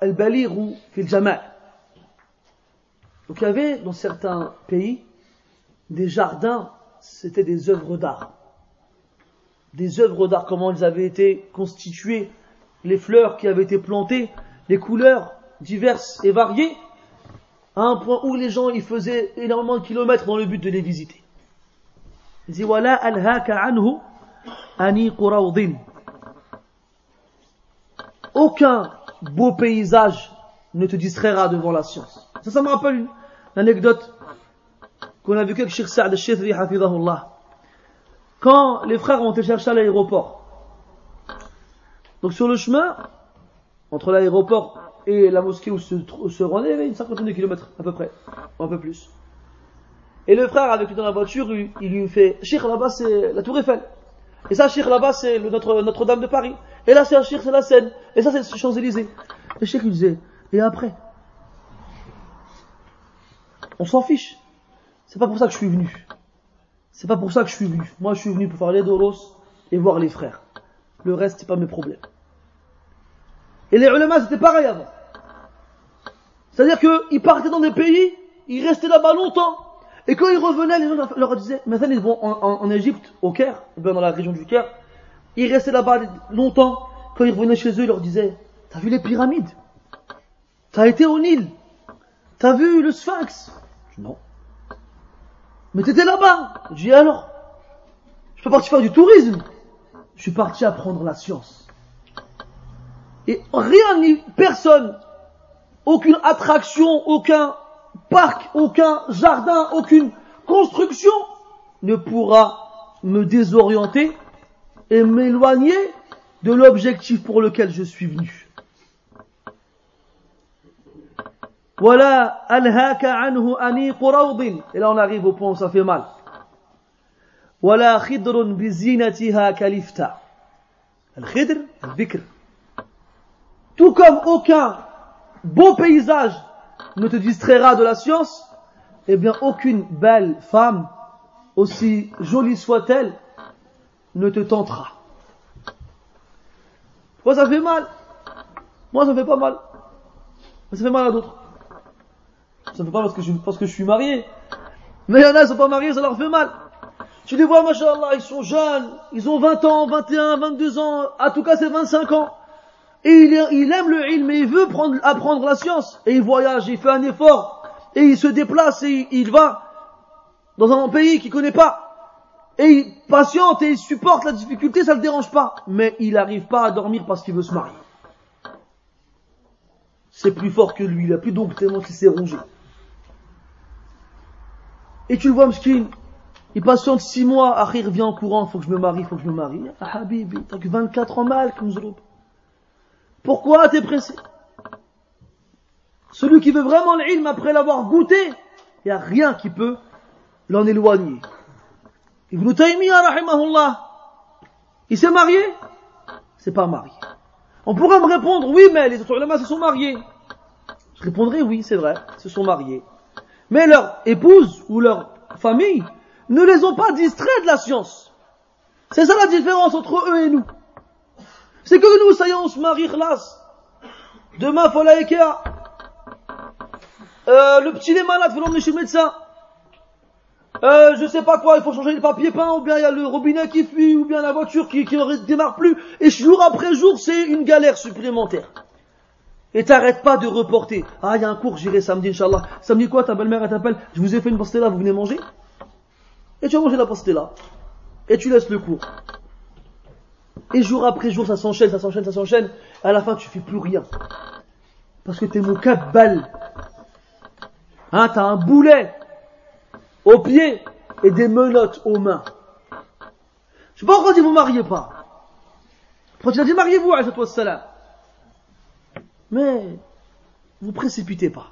al-baligh fil. Donc il y avait dans certains pays des jardins, c'était des œuvres d'art. Des œuvres d'art, comment elles avaient été constituées, les fleurs qui avaient été plantées, les couleurs diverses et variées, à un point où les gens ils faisaient énormément de kilomètres dans le but de les visiter. Il dit voilà alhaka anhu ani Aucun beau paysage ne te distraira devant la science. Ça, ça me rappelle une anecdote qu'on a vécue avec Sheikh Sa'd al-Shithri, Quand les frères ont été chercher à l'aéroport. Donc sur le chemin, entre l'aéroport et la mosquée où se, se rendait, il y avait une cinquantaine de kilomètres, à peu près, un peu plus. Et le frère avec lui dans la voiture, il, lui fait, Sheikh là-bas c'est la tour Eiffel. Et ça, Sheikh là-bas c'est notre, Notre-Dame de Paris. Et là, c'est un c'est la Seine. Et ça, c'est les Champs-Élysées. Le cheikh, il disait, et après? On s'en fiche. C'est pas pour ça que je suis venu. C'est pas pour ça que je suis venu. Moi, je suis venu pour faire les doros et voir les frères. Le reste, c'est pas mes problèmes. Et les ulama, c'était pareil avant. C'est-à-dire qu'ils partaient dans des pays, ils restaient là-bas longtemps. Et quand ils revenaient, les gens leur disaient, maintenant ils vont en, en Égypte, au Caire, ou bien dans la région du Caire, ils restaient là-bas longtemps. Quand ils revenaient chez eux, ils leur disaient, t'as vu les pyramides T'as été au Nil T'as vu le Sphinx? Non. Mais t'étais là-bas? Je dis alors Je suis pas parti faire du tourisme? Je suis parti apprendre la science. Et rien ni personne, aucune attraction, aucun parc, aucun jardin, aucune construction ne pourra me désorienter et m'éloigner de l'objectif pour lequel je suis venu. Voilà, alhaka anhu rawdin. Et là on arrive au point où ça fait mal. Voilà khidrun bizinatiha kalifta. Al-khidr, al-bikr. Tout comme aucun beau paysage ne te distraira de la science, eh bien aucune belle femme, aussi jolie soit-elle, ne te tentera. Moi, ça fait mal. Moi, ça fait pas mal. Mais ça fait mal à d'autres. Ça fait pas parce que je, parce que je suis marié. Mais il y en a, ils sont pas mariés, ça leur fait mal. Tu les vois, machallah, ils sont jeunes, ils ont 20 ans, 21, 22 ans, en tout cas c'est 25 ans. Et il, aime le ilm, mais il veut prendre, apprendre la science. Et il voyage, il fait un effort, et il se déplace, et il, il va dans un pays qu'il connaît pas et il patiente et il supporte la difficulté, ça ne le dérange pas. Mais il n'arrive pas à dormir parce qu'il veut se marier. C'est plus fort que lui, il a plus donc tellement qu'il s'est rongé. Et tu le vois, Mskin, il patiente six mois, après il revient en courant, faut que je me marie, faut que je me marie. Ah, Habibi, t'as que 24 ans mal, comme Pourquoi t'es pressé? Celui qui veut vraiment l'ilm après l'avoir goûté, il n'y a rien qui peut l'en éloigner. Ibn Taymiyyah, il s'est marié C'est pas marié. On pourrait me répondre, oui, mais les autres se sont mariés. Je répondrai, oui, c'est vrai, se sont mariés. Mais leur épouse ou leur famille ne les ont pas distraits de la science. C'est ça la différence entre eux et nous. C'est que nous, ça y se marie. Demain, faut la euh, le petit est malade, faut l'emmener chez le médecin euh, je sais pas quoi, il faut changer les papiers peints, ou bien il y a le robinet qui fuit, ou bien la voiture qui, qui ne démarre plus, et jour après jour, c'est une galère supplémentaire. Et t'arrêtes pas de reporter. Ah, il y a un cours, j'irai samedi, Inch'Allah. Samedi quoi, ta belle-mère, elle t'appelle, je vous ai fait une pastella, vous venez manger? Et tu vas manger la pastella. Et tu laisses le cours. Et jour après jour, ça s'enchaîne, ça s'enchaîne, ça s'enchaîne. À la fin, tu fais plus rien. Parce que t'es mon quatre balles. Hein, t'as un boulet aux pieds et des menottes aux mains. Je sais pas pourquoi dit vous mariez pas. Pourquoi tu as dit mariez-vous, salam. Mais, vous précipitez pas.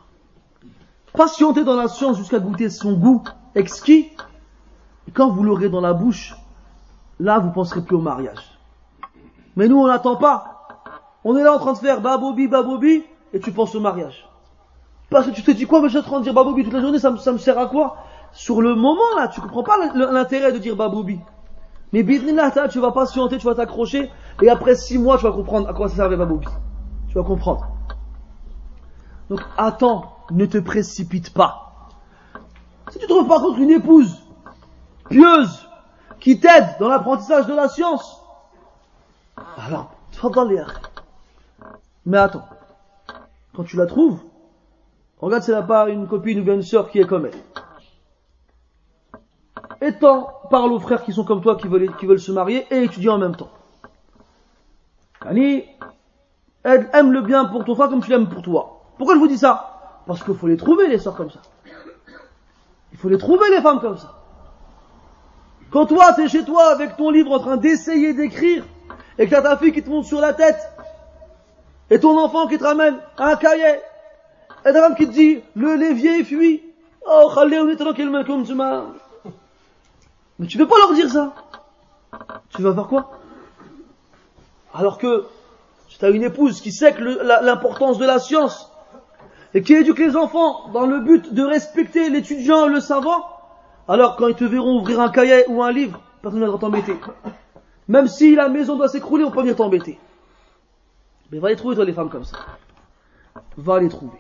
Patientez dans la science jusqu'à goûter son goût exquis. Et quand vous l'aurez dans la bouche, là vous penserez plus au mariage. Mais nous on n'attend pas. On est là en train de faire babobi, babobi, et tu penses au mariage. Parce que tu te dis quoi, mais je suis en train de dire babobi toute la journée, ça me sert à quoi? Sur le moment là, tu comprends pas l'intérêt de dire Baboubi. Mais bidnillah, tu vas patienter, tu vas t'accrocher, et après six mois, tu vas comprendre à quoi ça servait Baboubi. Tu vas comprendre. Donc attends, ne te précipite pas. Si tu trouves par contre une épouse pieuse qui t'aide dans l'apprentissage de la science, alors, Mais attends, quand tu la trouves, regarde si elle n'a pas une copine ou bien une sœur qui est comme elle. Étant, parle aux frères qui sont comme toi, qui veulent, qui veulent se marier et étudier en même temps. elle aime le bien pour ton frère comme tu l'aimes pour toi. Pourquoi je vous dis ça? Parce qu'il faut les trouver, les sœurs comme ça. Il faut les trouver, les femmes comme ça. Quand toi, tu es chez toi avec ton livre en train d'essayer d'écrire, et que t'as ta fille qui te monte sur la tête, et ton enfant qui te ramène un cahier, et ta femme qui te dit, le lévier fuit, oh, on est tranquille, comme tu m'as. Mais tu peux pas leur dire ça. Tu vas faire quoi Alors que tu as une épouse qui sait que l'importance de la science et qui éduque les enfants dans le but de respecter l'étudiant, le savant, alors quand ils te verront ouvrir un cahier ou un livre, personne ne va t'embêter. Même si la maison doit s'écrouler, on peut venir t'embêter. Mais va les trouver toi les femmes comme ça. Va les trouver.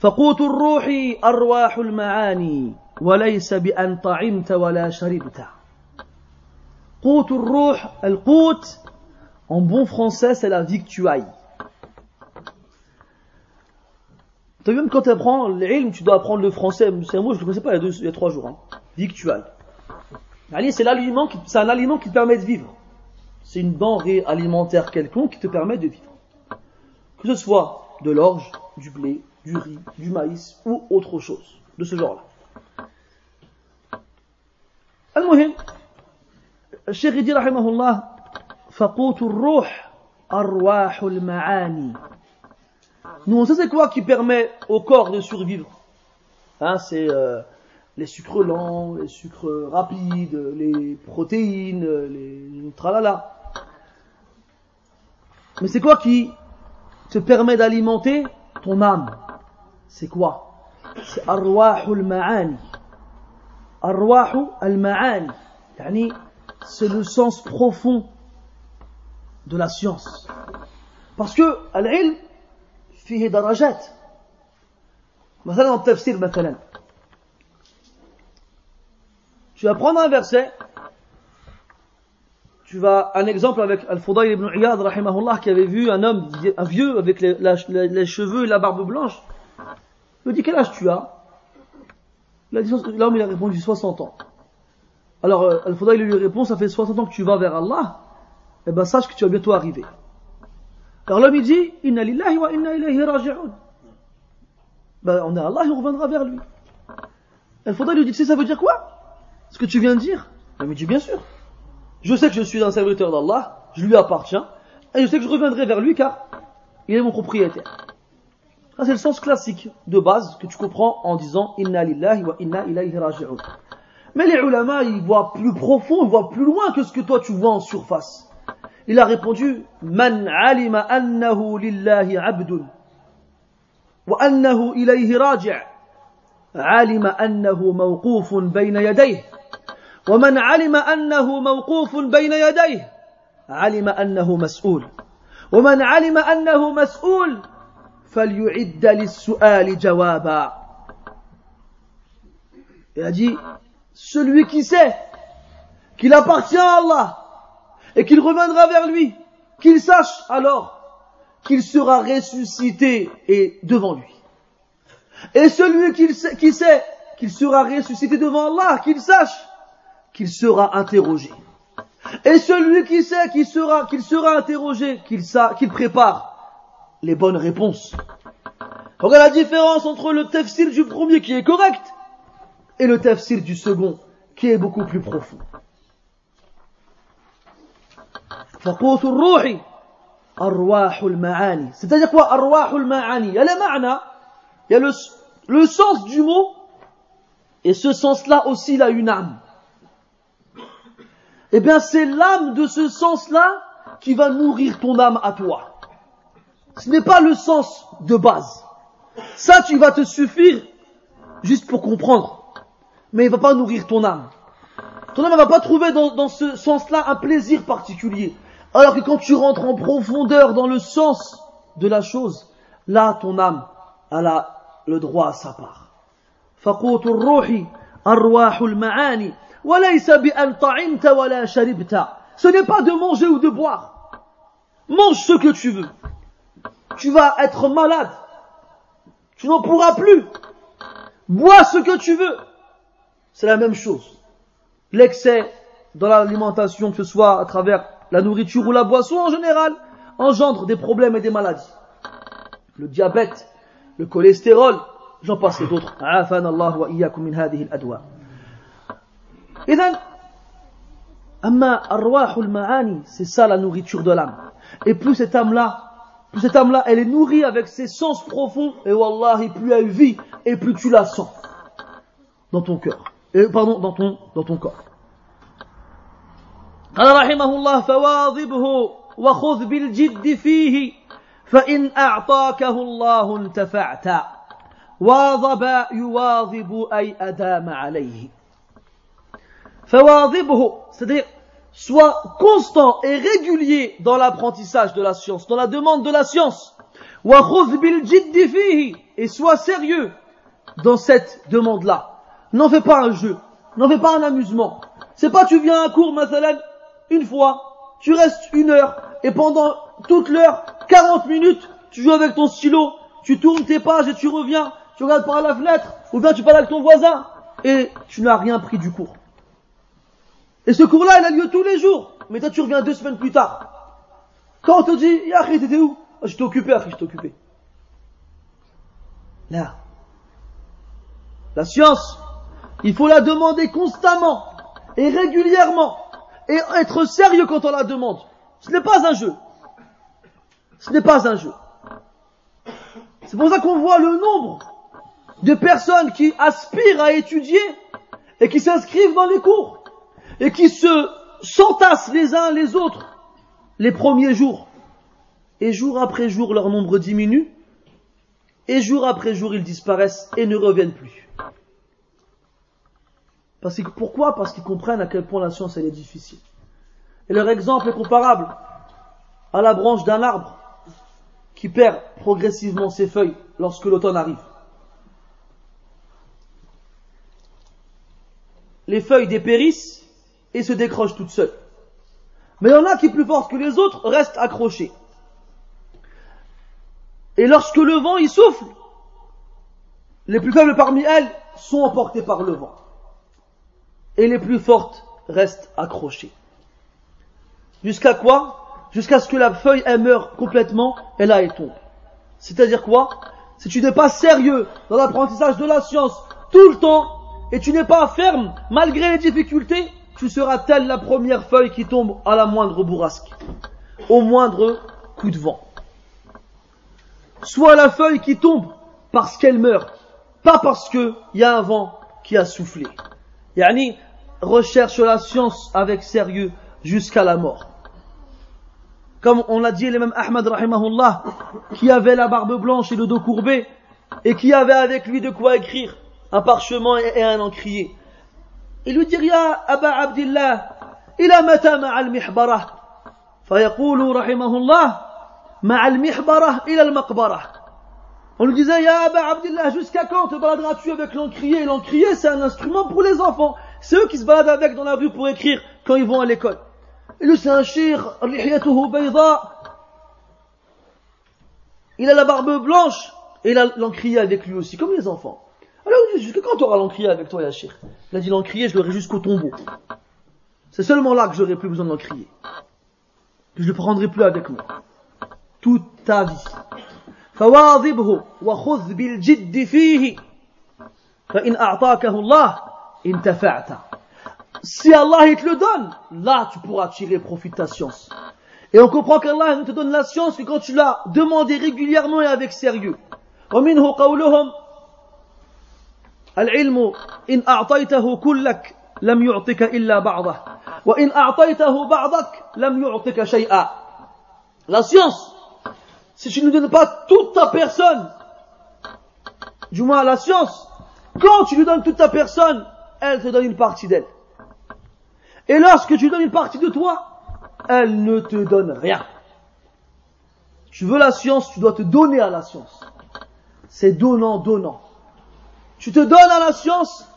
فقوت الروح أرواح المعاني وليس بأن طعمت ولا شربت قوت الروح القوت en bon français c'est la victuaille Tu même quand tu apprends l'ilm, tu dois apprendre le français. C'est un mot, je ne le connaissais pas il y a, deux, il y a trois jours. Hein. Victuaille. C'est l'aliment, c'est un aliment qui te permet de vivre. C'est une denrée alimentaire quelconque qui te permet de vivre. Que ce soit de l'orge, du blé, du riz, du maïs ou autre chose de ce genre-là. المهم الشيخ يدي رحمه الله فقوت الروح أرواح المعاني Nous, on sait c'est quoi qui permet au corps de survivre hein, C'est euh, les sucres lents, les sucres rapides, les protéines, les tralala. Mais c'est quoi qui te permet d'alimenter ton âme C'est quoi C'est arwahul ma'ani. Arwahu al-ma'ani. C'est le sens profond de la science. Parce que al-ilm fihi darajat. مثلا التفسير مثلا tu vas prendre un verset, tu vas, un exemple avec Al-Fudayl ibn Iyad, rahimahullah, qui avait vu un homme, un vieux, avec les, les cheveux et la barbe blanche. Il lui dit, quel âge tu as? L'homme, il a répondu 60 ans. Alors, euh, Al-Fudayl lui répond, ça fait 60 ans que tu vas vers Allah, eh ben, sache que tu vas bientôt arriver. Alors l'homme, il dit, inna lillahi wa inna ilayhi raji'un. Ben, on est Allah et reviendra vers lui. Al-Fudayl lui dit, ça veut dire quoi? ce que tu viens de dire Il me dit bien sûr. Je sais que je suis un serviteur d'Allah, je lui appartiens, et je sais que je reviendrai vers lui car il est mon propriétaire. Ça, c'est le sens classique de base que tu comprends en disant Inna lillahi wa inna ilayhi raji'un. Mais les ulama, ils voient plus profond, ils voient plus loin que ce que toi tu vois en surface. Il a répondu Man alima annahu lillahi abdun wa annahu ilayhi raji' alima annahu mawqufun bayna yadayh wa man alima annahu mawqufun bayna yadayh alima annahu mas'ul wa man alima فليعد للسؤال جوابا Il a dit, celui qui sait qu'il appartient à Allah et qu'il reviendra vers lui, qu'il sache alors qu'il sera ressuscité et devant lui. Et celui qui sait, qui sait qu'il sera ressuscité devant Allah, qu'il sache qu'il sera interrogé. Et celui qui sait qu'il sera, qu'il sera interrogé, qu'il qu'il prépare les bonnes réponses. Regarde la différence entre le tafsir du premier qui est correct et le tafsir du second qui est beaucoup plus profond. C'est-à-dire quoi Il y a le il y a le, le sens du mot, et ce sens-là aussi il a une âme eh bien c'est l'âme de ce sens-là qui va nourrir ton âme à toi. Ce n'est pas le sens de base. Ça, tu vas te suffire juste pour comprendre. Mais il va pas nourrir ton âme. Ton âme ne va pas trouver dans, dans ce sens-là un plaisir particulier. Alors que quand tu rentres en profondeur dans le sens de la chose, là ton âme a le droit à sa part. فقوت الروح أرواح المعاني وليس بأن طعمت ولا شربت Ce n'est pas de manger ou de boire. Mange ce que tu veux. Tu vas être malade. Tu n'en pourras plus. Bois ce que tu veux. C'est la même chose. L'excès dans l'alimentation, que ce soit à travers la nourriture ou la boisson en général, engendre des problèmes et des maladies. Le diabète, le cholestérol, j'en passe et d'autres. c'est ça la nourriture de l'âme. Et plus cette âme-là, cette âme-là, elle est nourrie avec ses sens profonds, et wallahi, plus elle vit, et plus tu la sens dans ton cœur. Et, pardon, dans ton, dans ton corps. قال رحمه الله فواظبه وخذ بالجد فيه فإن أعطاكه الله انتفعت واظب يواظب أي أدام عليه فواظبه c'est-à-dire soit constant et régulier dans l'apprentissage de la science, dans la demande de la science. Et sois sérieux dans cette demande-là. N'en fais pas un jeu, n'en fais pas un amusement. C'est pas tu viens à un cours, mathalan, une fois, tu restes une heure, et pendant toute l'heure, 40 minutes, tu joues avec ton stylo, tu tournes tes pages et tu reviens, tu regardes par la fenêtre, ou bien tu parles avec ton voisin, et tu n'as rien pris du cours. Et ce cours-là, il a lieu tous les jours, mais toi tu reviens deux semaines plus tard. Quand on te dit, Yahri, t'étais où? Je t'ai occupé, Yahri, je t'ai occupé. Là. La science, il faut la demander constamment et régulièrement et être sérieux quand on la demande. Ce n'est pas un jeu. Ce n'est pas un jeu. C'est pour ça qu'on voit le nombre de personnes qui aspirent à étudier et qui s'inscrivent dans les cours et qui se s'entassent les uns les autres les premiers jours. Et jour après jour, leur nombre diminue et jour après jour, ils disparaissent et ne reviennent plus. Parce que, pourquoi? Parce qu'ils comprennent à quel point la science elle est difficile. Et leur exemple est comparable à la branche d'un arbre qui perd progressivement ses feuilles lorsque l'automne arrive. Les feuilles dépérissent et se décrochent toutes seules. Mais il y en a qui, plus fortes que les autres, restent accrochées. Et lorsque le vent y souffle, les plus faibles parmi elles sont emportées par le vent et les plus fortes restent accrochées. Jusqu'à quoi? Jusqu'à ce que la feuille elle meure complètement et là elle tombe. C'est-à-dire quoi? Si tu n'es pas sérieux dans l'apprentissage de la science tout le temps et tu n'es pas ferme malgré les difficultés, tu seras telle la première feuille qui tombe à la moindre bourrasque, au moindre coup de vent. Soit la feuille qui tombe parce qu'elle meurt, pas parce qu'il y a un vent qui a soufflé. Yani, recherche la science avec sérieux jusqu'à la mort. Comme on l'a dit, l'imam Ahmad rahimahullah, qui avait la barbe blanche et le dos courbé, et qui avait avec lui de quoi écrire, un parchemin et un encrier. Il lui dit, Ya Aba Abdillah, إلى متى مع المحبرة فيقول رحمه الله مع المحبرة إلى المقبرة On lui disait, Ya Abba Abdullah, jusqu'à quand te baladeras-tu avec l'encrier L'encrier, c'est un instrument pour les enfants. C'est eux qui se baladent avec dans la rue pour écrire quand ils vont à l'école. Et lui, c'est un shir, il a la barbe blanche et il a l'encrier avec lui aussi, comme les enfants. Alors, jusqu'à quand tu auras l'encrier avec toi, Yachir Il a dit l'encrier, je l'aurai jusqu'au tombeau. C'est seulement là que j'aurai plus besoin de l'encrier. Que je ne le prendrai plus avec moi. Toute ta vie. فواظبه وخذ بالجد فيه فإن أعطاكه الله انتفعت Si Allah il te le donne, là tu pourras tirer profit de ta science. Et on comprend qu'Allah ne te donne la science que quand tu l'as demandé régulièrement et avec sérieux. ومنه قولهم العلم إن أعطيته كلك لم يعطك إلا بعضه وإن أعطيته بعضك لم يعطك شيئا La science, si tu ne donnes pas toute ta personne, du moins la science, Quand tu lui donnes toute ta personne, elle te donne une partie d'elle. Et lorsque tu donnes une partie de toi, elle ne te donne rien. Tu veux la science, tu dois te donner à la science. C'est donnant, donnant. Tu te donnes à la science,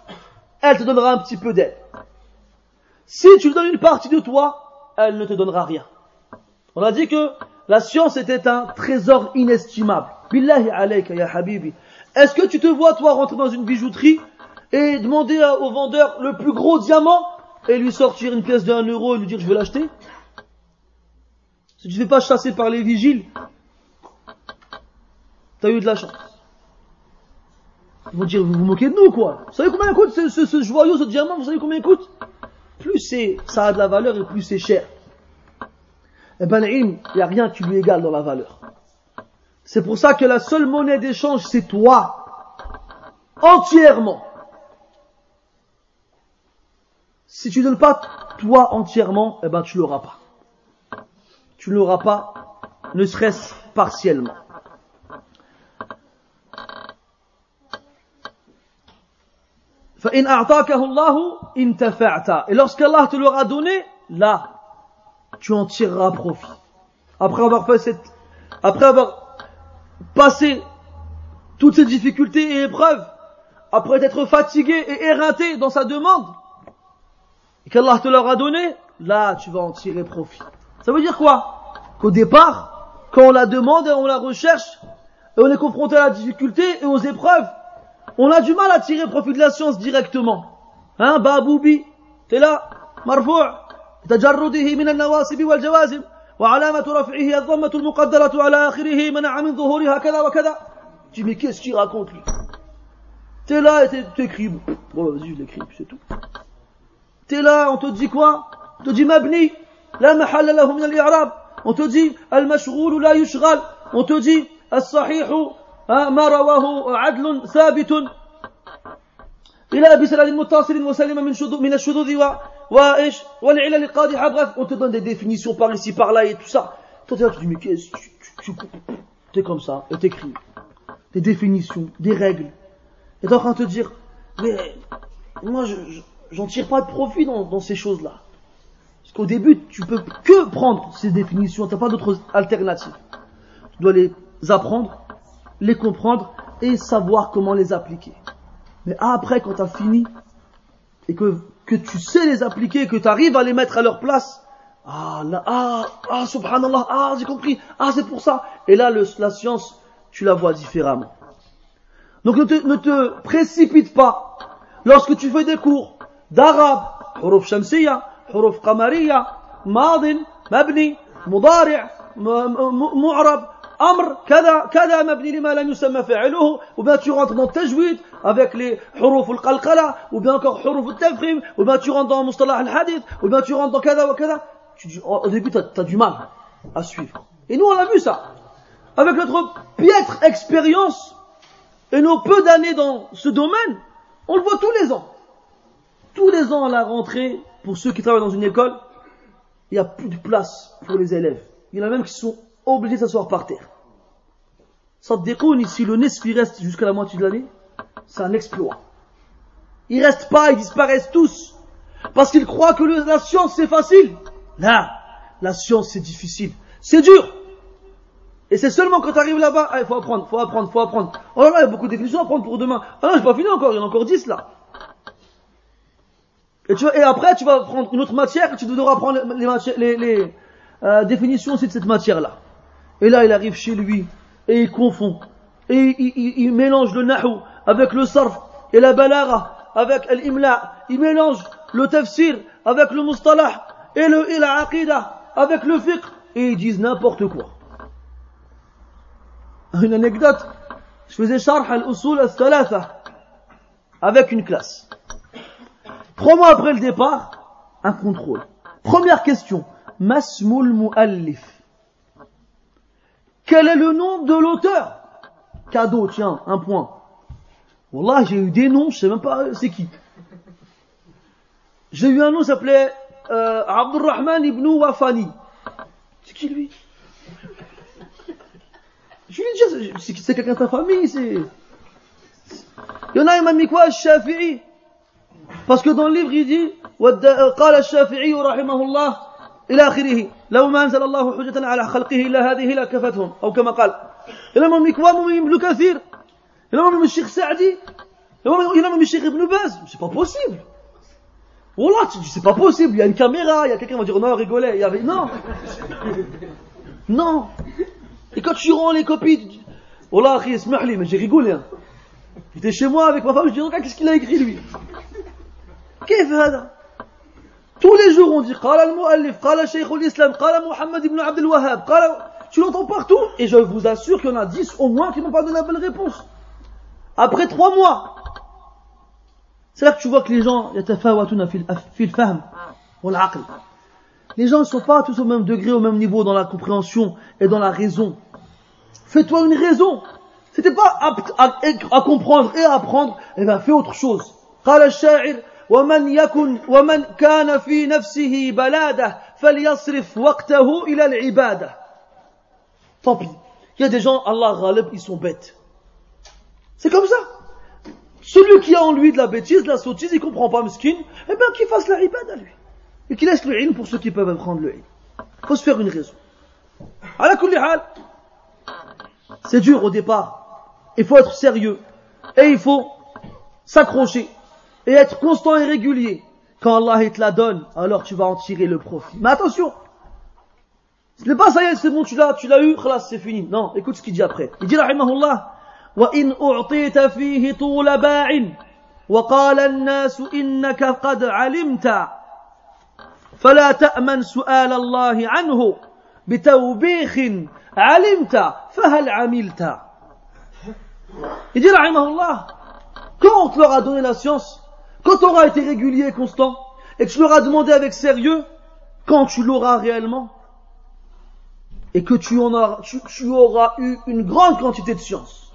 elle te donnera un petit peu d'elle. Si tu lui donnes une partie de toi, elle ne te donnera rien. On a dit que la science était un trésor inestimable. Billahi alayka ya habibi. Est-ce que tu te vois toi rentrer dans une bijouterie et demander au vendeur le plus gros diamant et lui sortir une pièce de 1 euro et lui dire je veux l'acheter? Si tu ne fais pas chasser par les vigiles, t'as eu de la chance. Ils dire vous vous moquez de nous quoi. Vous savez combien coûte ce, ce joyau, ce diamant Vous savez combien il coûte? Plus c'est, ça a de la valeur et plus c'est cher. Eh ben, il n'y a rien qui lui égale dans la valeur. C'est pour ça que la seule monnaie d'échange, c'est toi. Entièrement. Si tu ne donnes pas toi entièrement, eh ben, tu l'auras pas. Tu ne l'auras pas, ne serait-ce partiellement. Et lorsqu'Allah te l'aura donné, là, tu en tireras profit. Après avoir fait cette, après avoir passé toutes ces difficultés et épreuves, après être fatigué et éreinté dans sa demande, et qu'Allah te l'aura donné, là tu vas en tirer profit. Ça veut dire quoi? Qu'au départ, quand on la demande et on la recherche, et on est confronté à la difficulté et aux épreuves, on a du mal à tirer profit de la science directement. Hein, Baboubi, t'es là, marfou', تجرده من النواصب والجوازم وعلامة رفعه الضمة المقدرة على آخره منع من ظهورها كذا وكذا Tu dis mais qu'est-ce qu'il raconte lui T'es là et t'écris. Bon vas-y je l'écris c'est tout. T'es là, on te dit quoi On te dit mabni, la mahalla lahu min al-i'rab. On te dit al-mashghul la yushghal. On te dit الصحيح ما رواه عدل ثابت إلى بسند متصل وسلم من شذوذ من الشذوذ bref, on te donne des définitions par ici, par là et tout ça. Toi, tu dis, mais qu'est-ce tu, tu, tu, es comme ça, et t'écris. Des définitions, des règles. Et t'es en train de te dire, mais, moi, j'en tire pas de profit dans, dans ces choses-là. Parce qu'au début, tu peux que prendre ces définitions, t'as pas d'autres alternatives. Tu dois les apprendre, les comprendre et savoir comment les appliquer. Mais après, quand tu as fini, et que que tu sais les appliquer, que tu arrives à les mettre à leur place, ah, là, ah, ah, subhanallah, ah, j'ai compris, ah, c'est pour ça. Et là, le, la science, tu la vois différemment. Donc ne te, ne te précipite pas lorsque tu fais des cours d'arabe, huruf shamsiya, huruf qamariya, madin, mabni, mudari', mu'rab, amr, kada, kada mabni lima lam yusamma fa'iluhu, ou bien tu rentres dans tajwid avec les huruf al-qalqala, ou bien encore huruf al-tafkhim, ou bien tu rentres dans mustalah al-hadith, ou bien tu rentres dans kada ou kada. Tu dis, au début, tu as, du mal à suivre. Et nous, on a vu ça. Avec notre piètre expérience et nos peu d'années dans ce domaine, on le voit tous les ans. Tous les ans à la rentrée, pour ceux qui travaillent dans une école, il n'y a plus de place pour les élèves. Il y en a même qui sont obligé de s'asseoir par terre. Saddiqoun, ici, le Nesfi reste jusqu'à la moitié de l'année, c'est un exploit. Ils restent pas, ils disparaissent tous. Parce qu'ils croient que la science c'est facile. Là, la science c'est difficile. C'est dur. Et c'est seulement quand tu arrives là-bas, il faut apprendre, faut apprendre, faut apprendre. Oh là là, il y a beaucoup de définitions à apprendre pour demain. Ah non, j'ai pas fini encore, il y en a encore dix là. Et, tu et après, tu vas prendre une autre matière tu devras apprendre les, les, euh, définitions aussi de cette matière-là. Et là, il arrive chez lui et il confond. Et il, mélange le nahu avec le sarf et la balara avec l'imla. Il mélange le tafsir avec le mustalah et, le, et la avec le fiqh. Et ils disent n'importe quoi. Une anecdote. Je faisais sharh al-usul al-thalatha avec une classe. Trois mois après le départ, un contrôle. Première question. Masmul mu'allif. Quel est le nom de l'auteur Cadeau, tiens, un point. Wallah, j'ai eu des noms, je sais même pas euh, c'est qui. J'ai eu un nom, s'appelait euh, Abdurrahman ibn Wafani. C'est qui lui Je lui ai dit, c'est quelqu'un de ta famille, c'est... Il y en a, il m'a mis quoi Shafi'i Parce que dans le livre, il dit قال الشافعي رحمه الله إلى آخره. لو ما أنزل الله حجة على خلقه إلا هذه لكفتهم أو كما قال. الإمام إكوام من ابن كثير. الإمام من الشيخ سعدي. الإمام من الشيخ ابن باز. مش با بوسيبل والله تي سي با بوسيبل يا الكاميرا يا كيكين غادي نو ريغولي. يا نو. نو. اي كات لي كوبي والله أخي اسمح لي ما جي ريغولي جيتي شي موا افيك ما فاش جي كيف هذا؟ Tous les jours, on dit Qala al-Mu'allif, Qala Sheikh al-Islam, Qala Muhammad ibn Abdel Wahhab, Qala. Tu l'entends partout et je vous assure qu'il y en a 10 au moins qui n'ont pas donné la bonne réponse. Après 3 mois. C'est là que tu vois que les gens, fil fahm, Les gens ne sont pas tous au même degré, au même niveau dans la compréhension et dans la raison. Fais-toi une raison. Si t'es pas apte à, à, comprendre et à apprendre, eh ben fais autre chose. Qala al-Sha'ir, ومن يكن ومن كان في نفسه بلادة فليصرف وقته إلى العبادة. Tant pis. Il y a des gens, Allah ghalib, ils sont bêtes. C'est comme ça. Celui qui a en lui de la bêtise, de la sottise, il comprend pas miskin, eh bien qu'il fasse la ibad à lui. Et qu'il laisse le ilm pour ceux qui peuvent prendre le ilm. Il faut se faire une raison. C'est dur au départ. Il faut être sérieux. Et il faut s'accrocher. Et être constant et régulier. Quand Allah te la donne, alors tu vas en tirer le profit. Mais attention, ce n'est pas ça y est, c'est bon, tu l'as, tu l'as eu, c'est fini. Non, écoute ce qu'il dit après. Il dit, rahimahullah, وإن أعطيت فيه طول باع وقال الناس إنك قد علمت فلا تأمن سؤال الله عنه بتوبيخ علمت فهل عملت Il dit, Allah, quand on te leur a donné la science, quand tu auras été régulier et constant, et que tu leur as demandé avec sérieux, quand tu l'auras réellement, et que tu, en auras, tu, tu auras eu une grande quantité de science,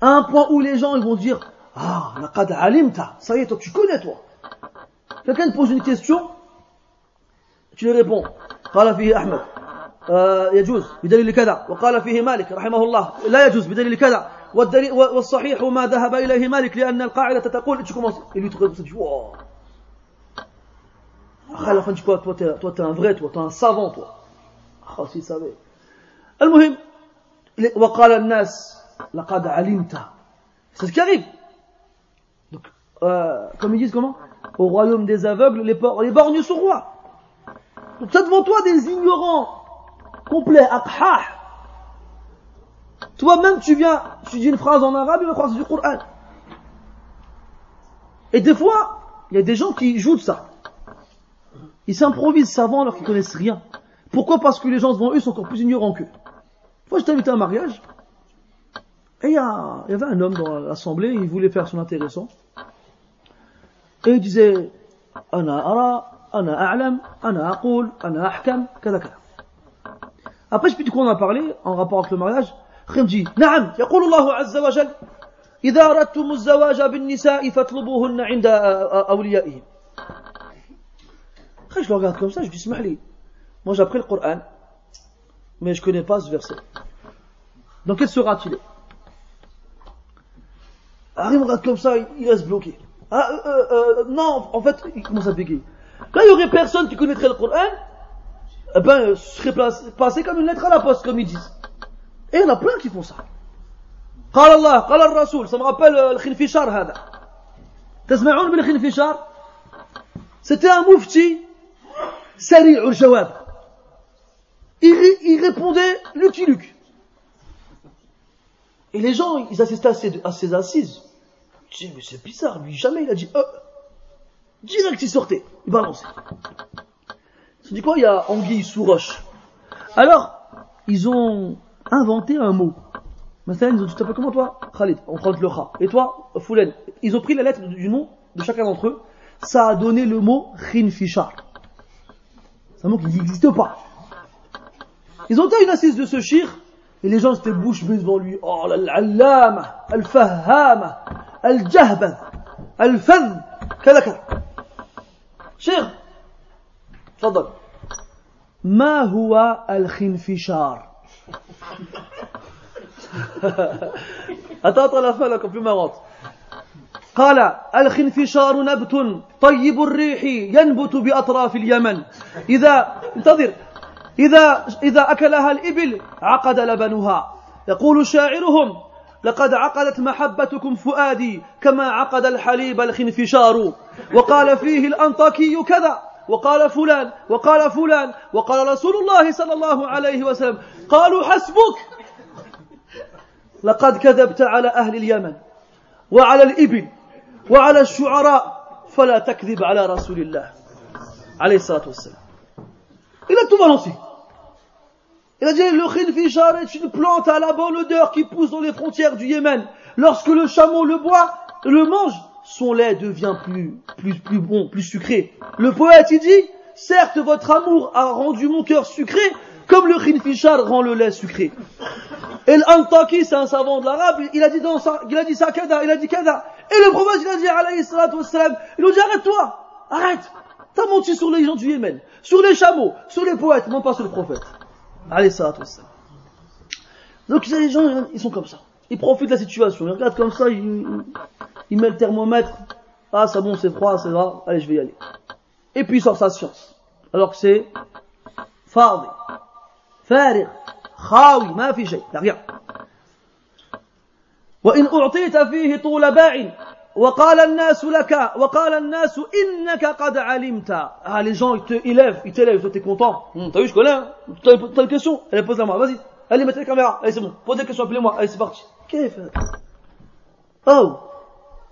à un point où les gens ils vont dire Ah, laqad alimta, ça y est, toi tu connais toi. Quelqu'un te pose une question, tu lui réponds قال فيه أحمد آه يجوز بدليل كذا وقال فيه مالك رحمه الله لا يجوز بدليل كذا والدليل والصحيح ما ذهب إليه مالك لأن القاعدة تقول tu commences et lui tu dis wow à la fin tu quoi toi t'es toi t'es un vrai toi t'es un savant toi ah si savait المهم وقال الناس laqad alimta. C'est ce qui arrive. Donc, euh, comme ils disent comment Au royaume des aveugles, les, les borgnes sont rois. Donc, ça devant toi des ignorants complets, aqhah. toi-même, tu viens, tu dis une phrase en arabe, il va croire c'est du Coran. Et des fois, il y a des gens qui jouent de ça. Ils s'improvisent savants alors qu'ils connaissent rien. Pourquoi Parce que les gens devant eux sont encore plus ignorants qu'eux. Une fois, j'étais invité à un mariage, et il y, avait un homme dans l'assemblée, il voulait faire son intéressant. Et il disait, Ana ara, ana a'lam, ana aqul, ana ahkam, kada. Après, je sais plus de quoi on a parlé, en rapport avec le mariage. خمجي نعم يقول الله عز وجل إذا أردتم الزواج بالنساء فاطلبوهن عند أوليائهم. خيش لو قالت كم ساج بيسمح لي. مو جاب القرآن مي جو كوني با سو فيرسي دونك كيل سورا تيلي أريم قالت كم ساج بلوكي نو اون فيت كومونس بيكي بيغي لا يوري بيرسون كي كونيتري القرآن Eh ben, je serais passé comme une lettre à la poste, comme ils disent. Et il y en a plein qui font ça. قال الله قال الرسول ça me rappelle le Khinfishar هذا تسمعون بالخنفشار c'était un mufti سريع الجواب il, il répondait Lucky Luke et les gens ils assistaient à ses, à ses assises tu dis, mais c'est bizarre, lui, jamais il a dit, euh, direct il sortait, il balançait. Tu dis quoi, il y a anguille sous roche. Alors, ils ont inventé un mot. Maintenant, ils ont dit, tu t'appelles comment toi Khalid, on prend le kha. Et toi, Foulen. Ils ont pris la lettre du nom de chacun d'entre eux. Ça a donné le mot Khinfishar. C'est un mot qui n'existe pas. Ils ont été une assise de ce shir, et les gens étaient bouche bée devant lui. Oh, l'allama, al-fahama, الجهبذ الفذ كذا كذا شيخ تفضل ما هو الخنفشار attends attends la fin là قال الخنفشار نبت طيب الريح ينبت بأطراف اليمن. إذا انتظر. إذا إذا أكلها الإبل عقد لبنها. يقول شاعرهم لقد عقدت محبتكم فؤادي كما عقد الحليب الخنفشار. وقال فيه الأنطاكي كذا. وقال فلان وقال فلان وقال رسول الله صلى الله عليه وسلم قالوا حسبك لقد كذبت على أهل اليمن وعلى الإبل وعلى الشعراء فلا تكذب على رسول الله عليه الصلاة والسلام Il a tout balancé. Il a dit le khinfishar est une plante à la bonne odeur qui pousse dans les frontières du Yémen. Lorsque le chameau le boit, le mange, son lait devient plus, plus, plus bon, plus sucré. Le poète, il dit, certes, votre amour a rendu mon cœur sucré, comme le khinfishar rend le lait sucré. Et l'Antaki, c'est un savant de l'arabe, il a dit dans ça, il a dit ça, kada, il a dit kada. Et le prophète, il a dit, alayhi salatu wassalam, il a dit, arrête-toi, arrête. T'as menti sur les gens du Yémen, sur les chameaux, sur les poètes, non pas sur le prophète. Alayhi salatu wassalam. Donc, les gens, ils sont comme ça. Ils profitent de la situation. Ils regardent comme ça, ils, ils mettent le thermomètre. Ah, c'est bon, c'est froid, c'est vrai. Allez, je vais y aller. Et puis, il sort sa science. Alors que c'est fadi, farir, khawi, ma fi shay. Il rien. وإن أعطيت فيه طول باع وقال الناس لك وقال الناس إنك قد علمت ah les gens ils te élèvent ils t'élèvent toi t'es content hum, t'as vu je connais hein t'as t'as une question allez pose la main vas-y allez mettez la caméra allez c'est bon pose des questions appelez-moi allez c'est parti كيف oh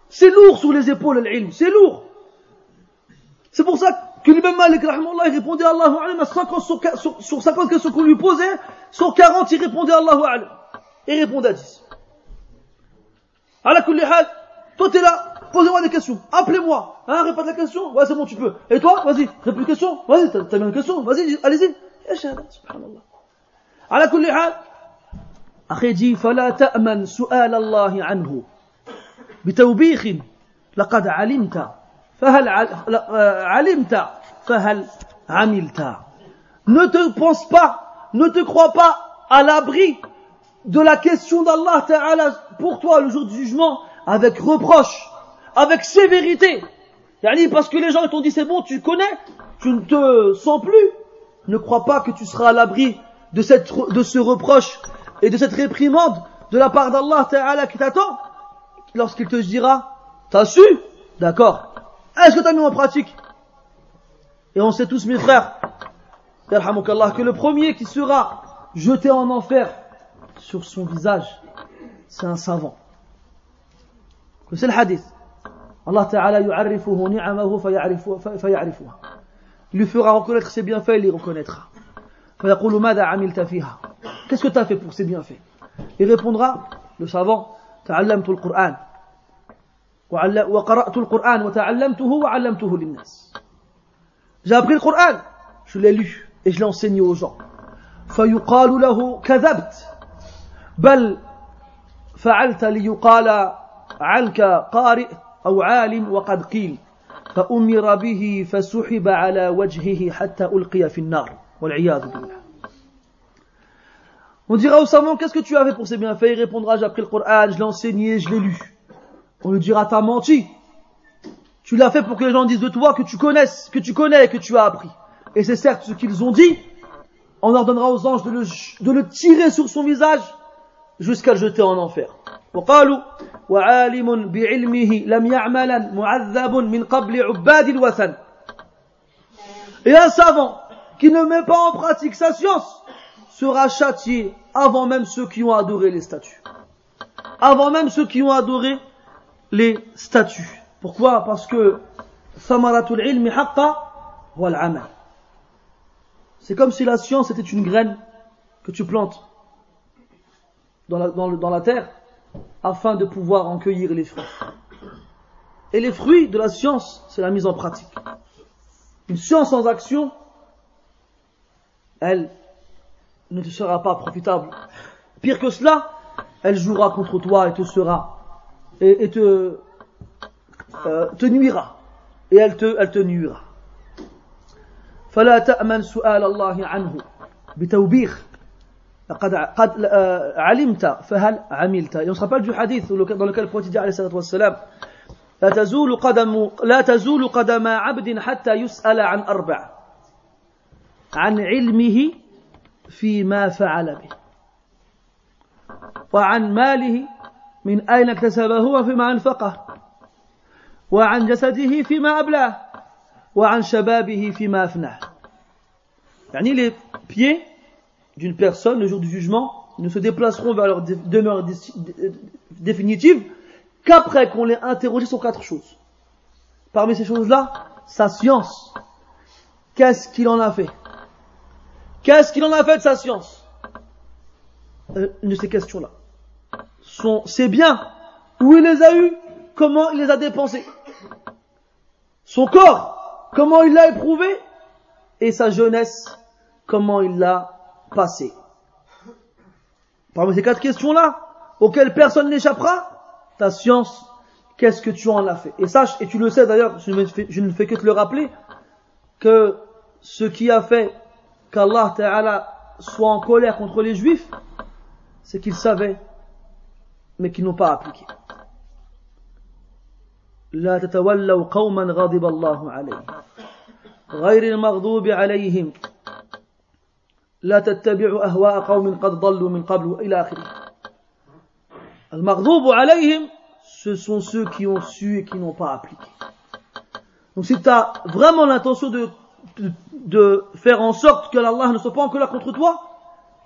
c'est lourd sur les épaules l'ilm c'est lourd c'est pour ça que l'imam Malik rahimahullah il répondait Allahu alam à 50 sur, sur, sur 50 questions qu'on lui posait sur 40 il répondait Allahu alam il répondait à 10 على كل حال toi t'es là posez-moi des questions appelez-moi hein répète la question ouais c'est bon tu peux et toi vas-y répète une question vas-y t'as bien une question vas-y allez-y ايش هذا سبحان الله على كل حال أخي جي فلا تأمن سؤال الله عنه بتوبيخ لقد علمت فهل علمت فهل عملت ne te pense pas ne te crois pas à l'abri de la question d'Allah Ta'ala pour toi le jour du jugement avec reproche, avec sévérité. Parce que les gens t'ont dit c'est bon, tu connais, tu ne te sens plus. Ne crois pas que tu seras à l'abri de, cette, de ce reproche et de cette réprimande de la part d'Allah Ta'ala qui t'attend lorsqu'il te dira T'as su? D'accord. Est-ce que tu as mis en pratique? Et on sait tous mes frères, que le premier qui sera jeté en enfer sur son visage, c'est un savant. C'est le hadith. Allah Ta'ala. Il lui fera reconnaître ses bienfaits, il les reconnaîtra. Qu'est-ce que tu as fait pour ces bienfaits? Il répondra, le savant, تعلمت القرآن. وقرأت القرآن وتعلمته وعلمته للناس. J'ai appris le Coran, je l'ai lu et je l'ai enseigné aux gens. فيقال له كذبت. بل فعلت ليقال عنك قارئ أو عالم وقد قيل. فأمر به فسحب على وجهه حتى ألقي في النار. والعياذ بالله. On dira au savant, qu'est-ce que tu as fait pour ces bienfaits Il répondra, j'ai appris le Coran, je l'ai enseigné, je l'ai lu. On lui dira, t'as menti. Tu l'as fait pour que les gens disent de toi que tu connaisses, que tu connais et que tu as appris. Et c'est certes ce qu'ils ont dit. On ordonnera aux anges de le, de le tirer sur son visage jusqu'à le jeter en enfer. وقالوا وعالم بعلمه لم يعملا معذب من قبل عباد الوثن Et un savant qui ne met pas en pratique sa science sera châtié avant même ceux qui ont adoré les statues. Avant même ceux qui ont adoré les statues. Pourquoi? Parce que C'est comme si la science était une graine que tu plantes dans la, dans, le, dans la terre afin de pouvoir en cueillir les fruits. Et les fruits de la science, c'est la mise en pratique. Une science sans action, elle ne te sera pas profitable. Pire que cela, elle jouera contre toi et te sera et, et te, euh, te nuira. Et elle te, elle te nuira. فلا تأمن سؤال الله عنه بتوبيخ قد قد علمت فهل عملت Et on se rappelle du hadith dans lequel le prophète dit alayhi salatu wassalam لا تزول قدم لا تزول قدم عبد حتى يسأل عن أربع عن علمه فيما فعل به وعن ماله من أين اكتسبه وفيما أنفقه وعن جسده فيما أبلاه وعن شبابه فيما أفناه يعني les pieds d'une personne le jour du jugement ne se déplaceront vers leur demeure définitive qu'après qu'on l'ait interrogé sur quatre choses. Parmi ces choses-là, sa science. Qu'est-ce qu'il en a fait Qu'est-ce qu'il en a fait de sa science? Euh, Une de ces questions-là. Ses biens, où il les a eus, comment il les a dépensés? Son corps, comment il l'a éprouvé, et sa jeunesse, comment il l'a passé? Parmi ces quatre questions-là, auxquelles personne n'échappera, ta science, qu'est-ce que tu en as fait? Et sache, et tu le sais d'ailleurs, je, ne fais que te le rappeler, que ce qui a fait qu'Allah Ta'ala soit en colère contre les juifs, c'est qu'ils savaient, mais qu'ils n'ont pas appliqué. لا تتولوا قوما غضب الله عليهم غير المغضوب عليهم لا تتبعوا أهواء قوم قد ضلوا من قبل إلى آخره Al-Maghdoub alayhim, ce sont ceux qui ont su et qui n'ont pas appliqué. Donc si tu as vraiment l'intention de, de, faire en sorte que Allah ne soit pas en colère contre toi,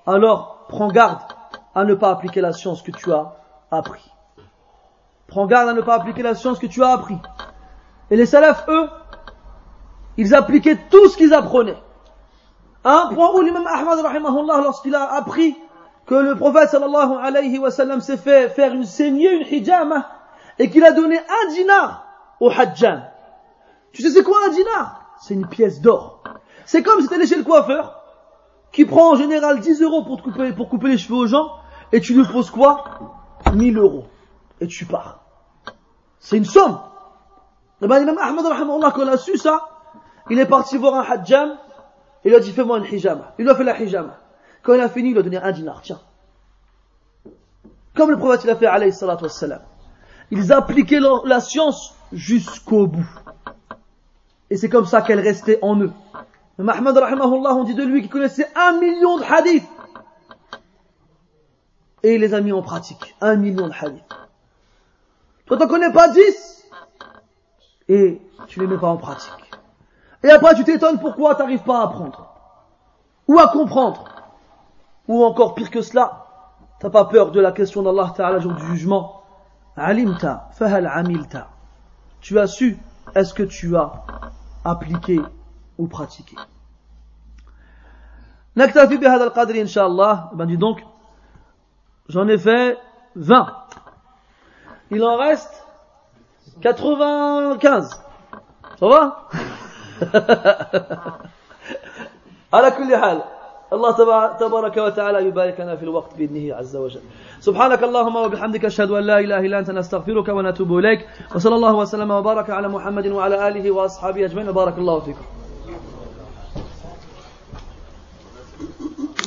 alors prends garde à ne pas appliquer la science que tu as appris. Prends garde à ne pas appliquer la science que tu as appris. Et les salafs, eux, ils appliquaient tout ce qu'ils apprenaient. Un point où l'imam Ahmad, lorsqu'il a appris que le prophète sallallahu alayhi wa sallam s'est fait faire une saignée, une hijama, et qu'il a donné un dinar au hajjan. Tu sais c'est quoi un dinar? C'est une pièce d'or. C'est comme si tu allais chez le coiffeur, qui prend en général 10 euros pour, couper, les cheveux aux gens, et tu lui poses quoi? 1000 euros. Et tu pars. C'est une somme. Et ben, l'imam Ahmad, quand il a su ça, il est parti voir un hajjam, il lui a dit fais-moi une hijama. Il lui a fait la hijama. Quand il a fini, il a donné un dinar, tiens. Comme le prophète l'a fait, alayhi salatu. Ils appliquaient la science jusqu'au bout. Et c'est comme ça qu'elle restait en eux. Mahmoud rahimahullah, on dit de lui qu'il connaissait un million de hadiths. Et il les a mis en pratique. Un million de hadiths. Toi, t'en connais pas dix. Et tu les mets pas en pratique. Et après, tu t'étonnes pourquoi t'arrives pas à apprendre. Ou à comprendre. Ou encore pire que cela, t'as pas peur de la question d'Allah Ta'ala jour du jugement. Alimta, fahal amilta. Tu as su, est-ce que tu as appliqué ou pratiqué نكتفي بهذا القدر إن شاء الله ben dis donc j'en ai fait 20 il en reste 95 ça va على كل حال الله تبارك وتعالى يبارك لنا في الوقت بإذنه عز وجل. سبحانك اللهم وبحمدك أشهد أن لا إله إلا أنت نستغفرك ونتوب إليك وصلى الله وسلم وبارك على محمد وعلى آله وأصحابه أجمعين وبارك الله فيكم.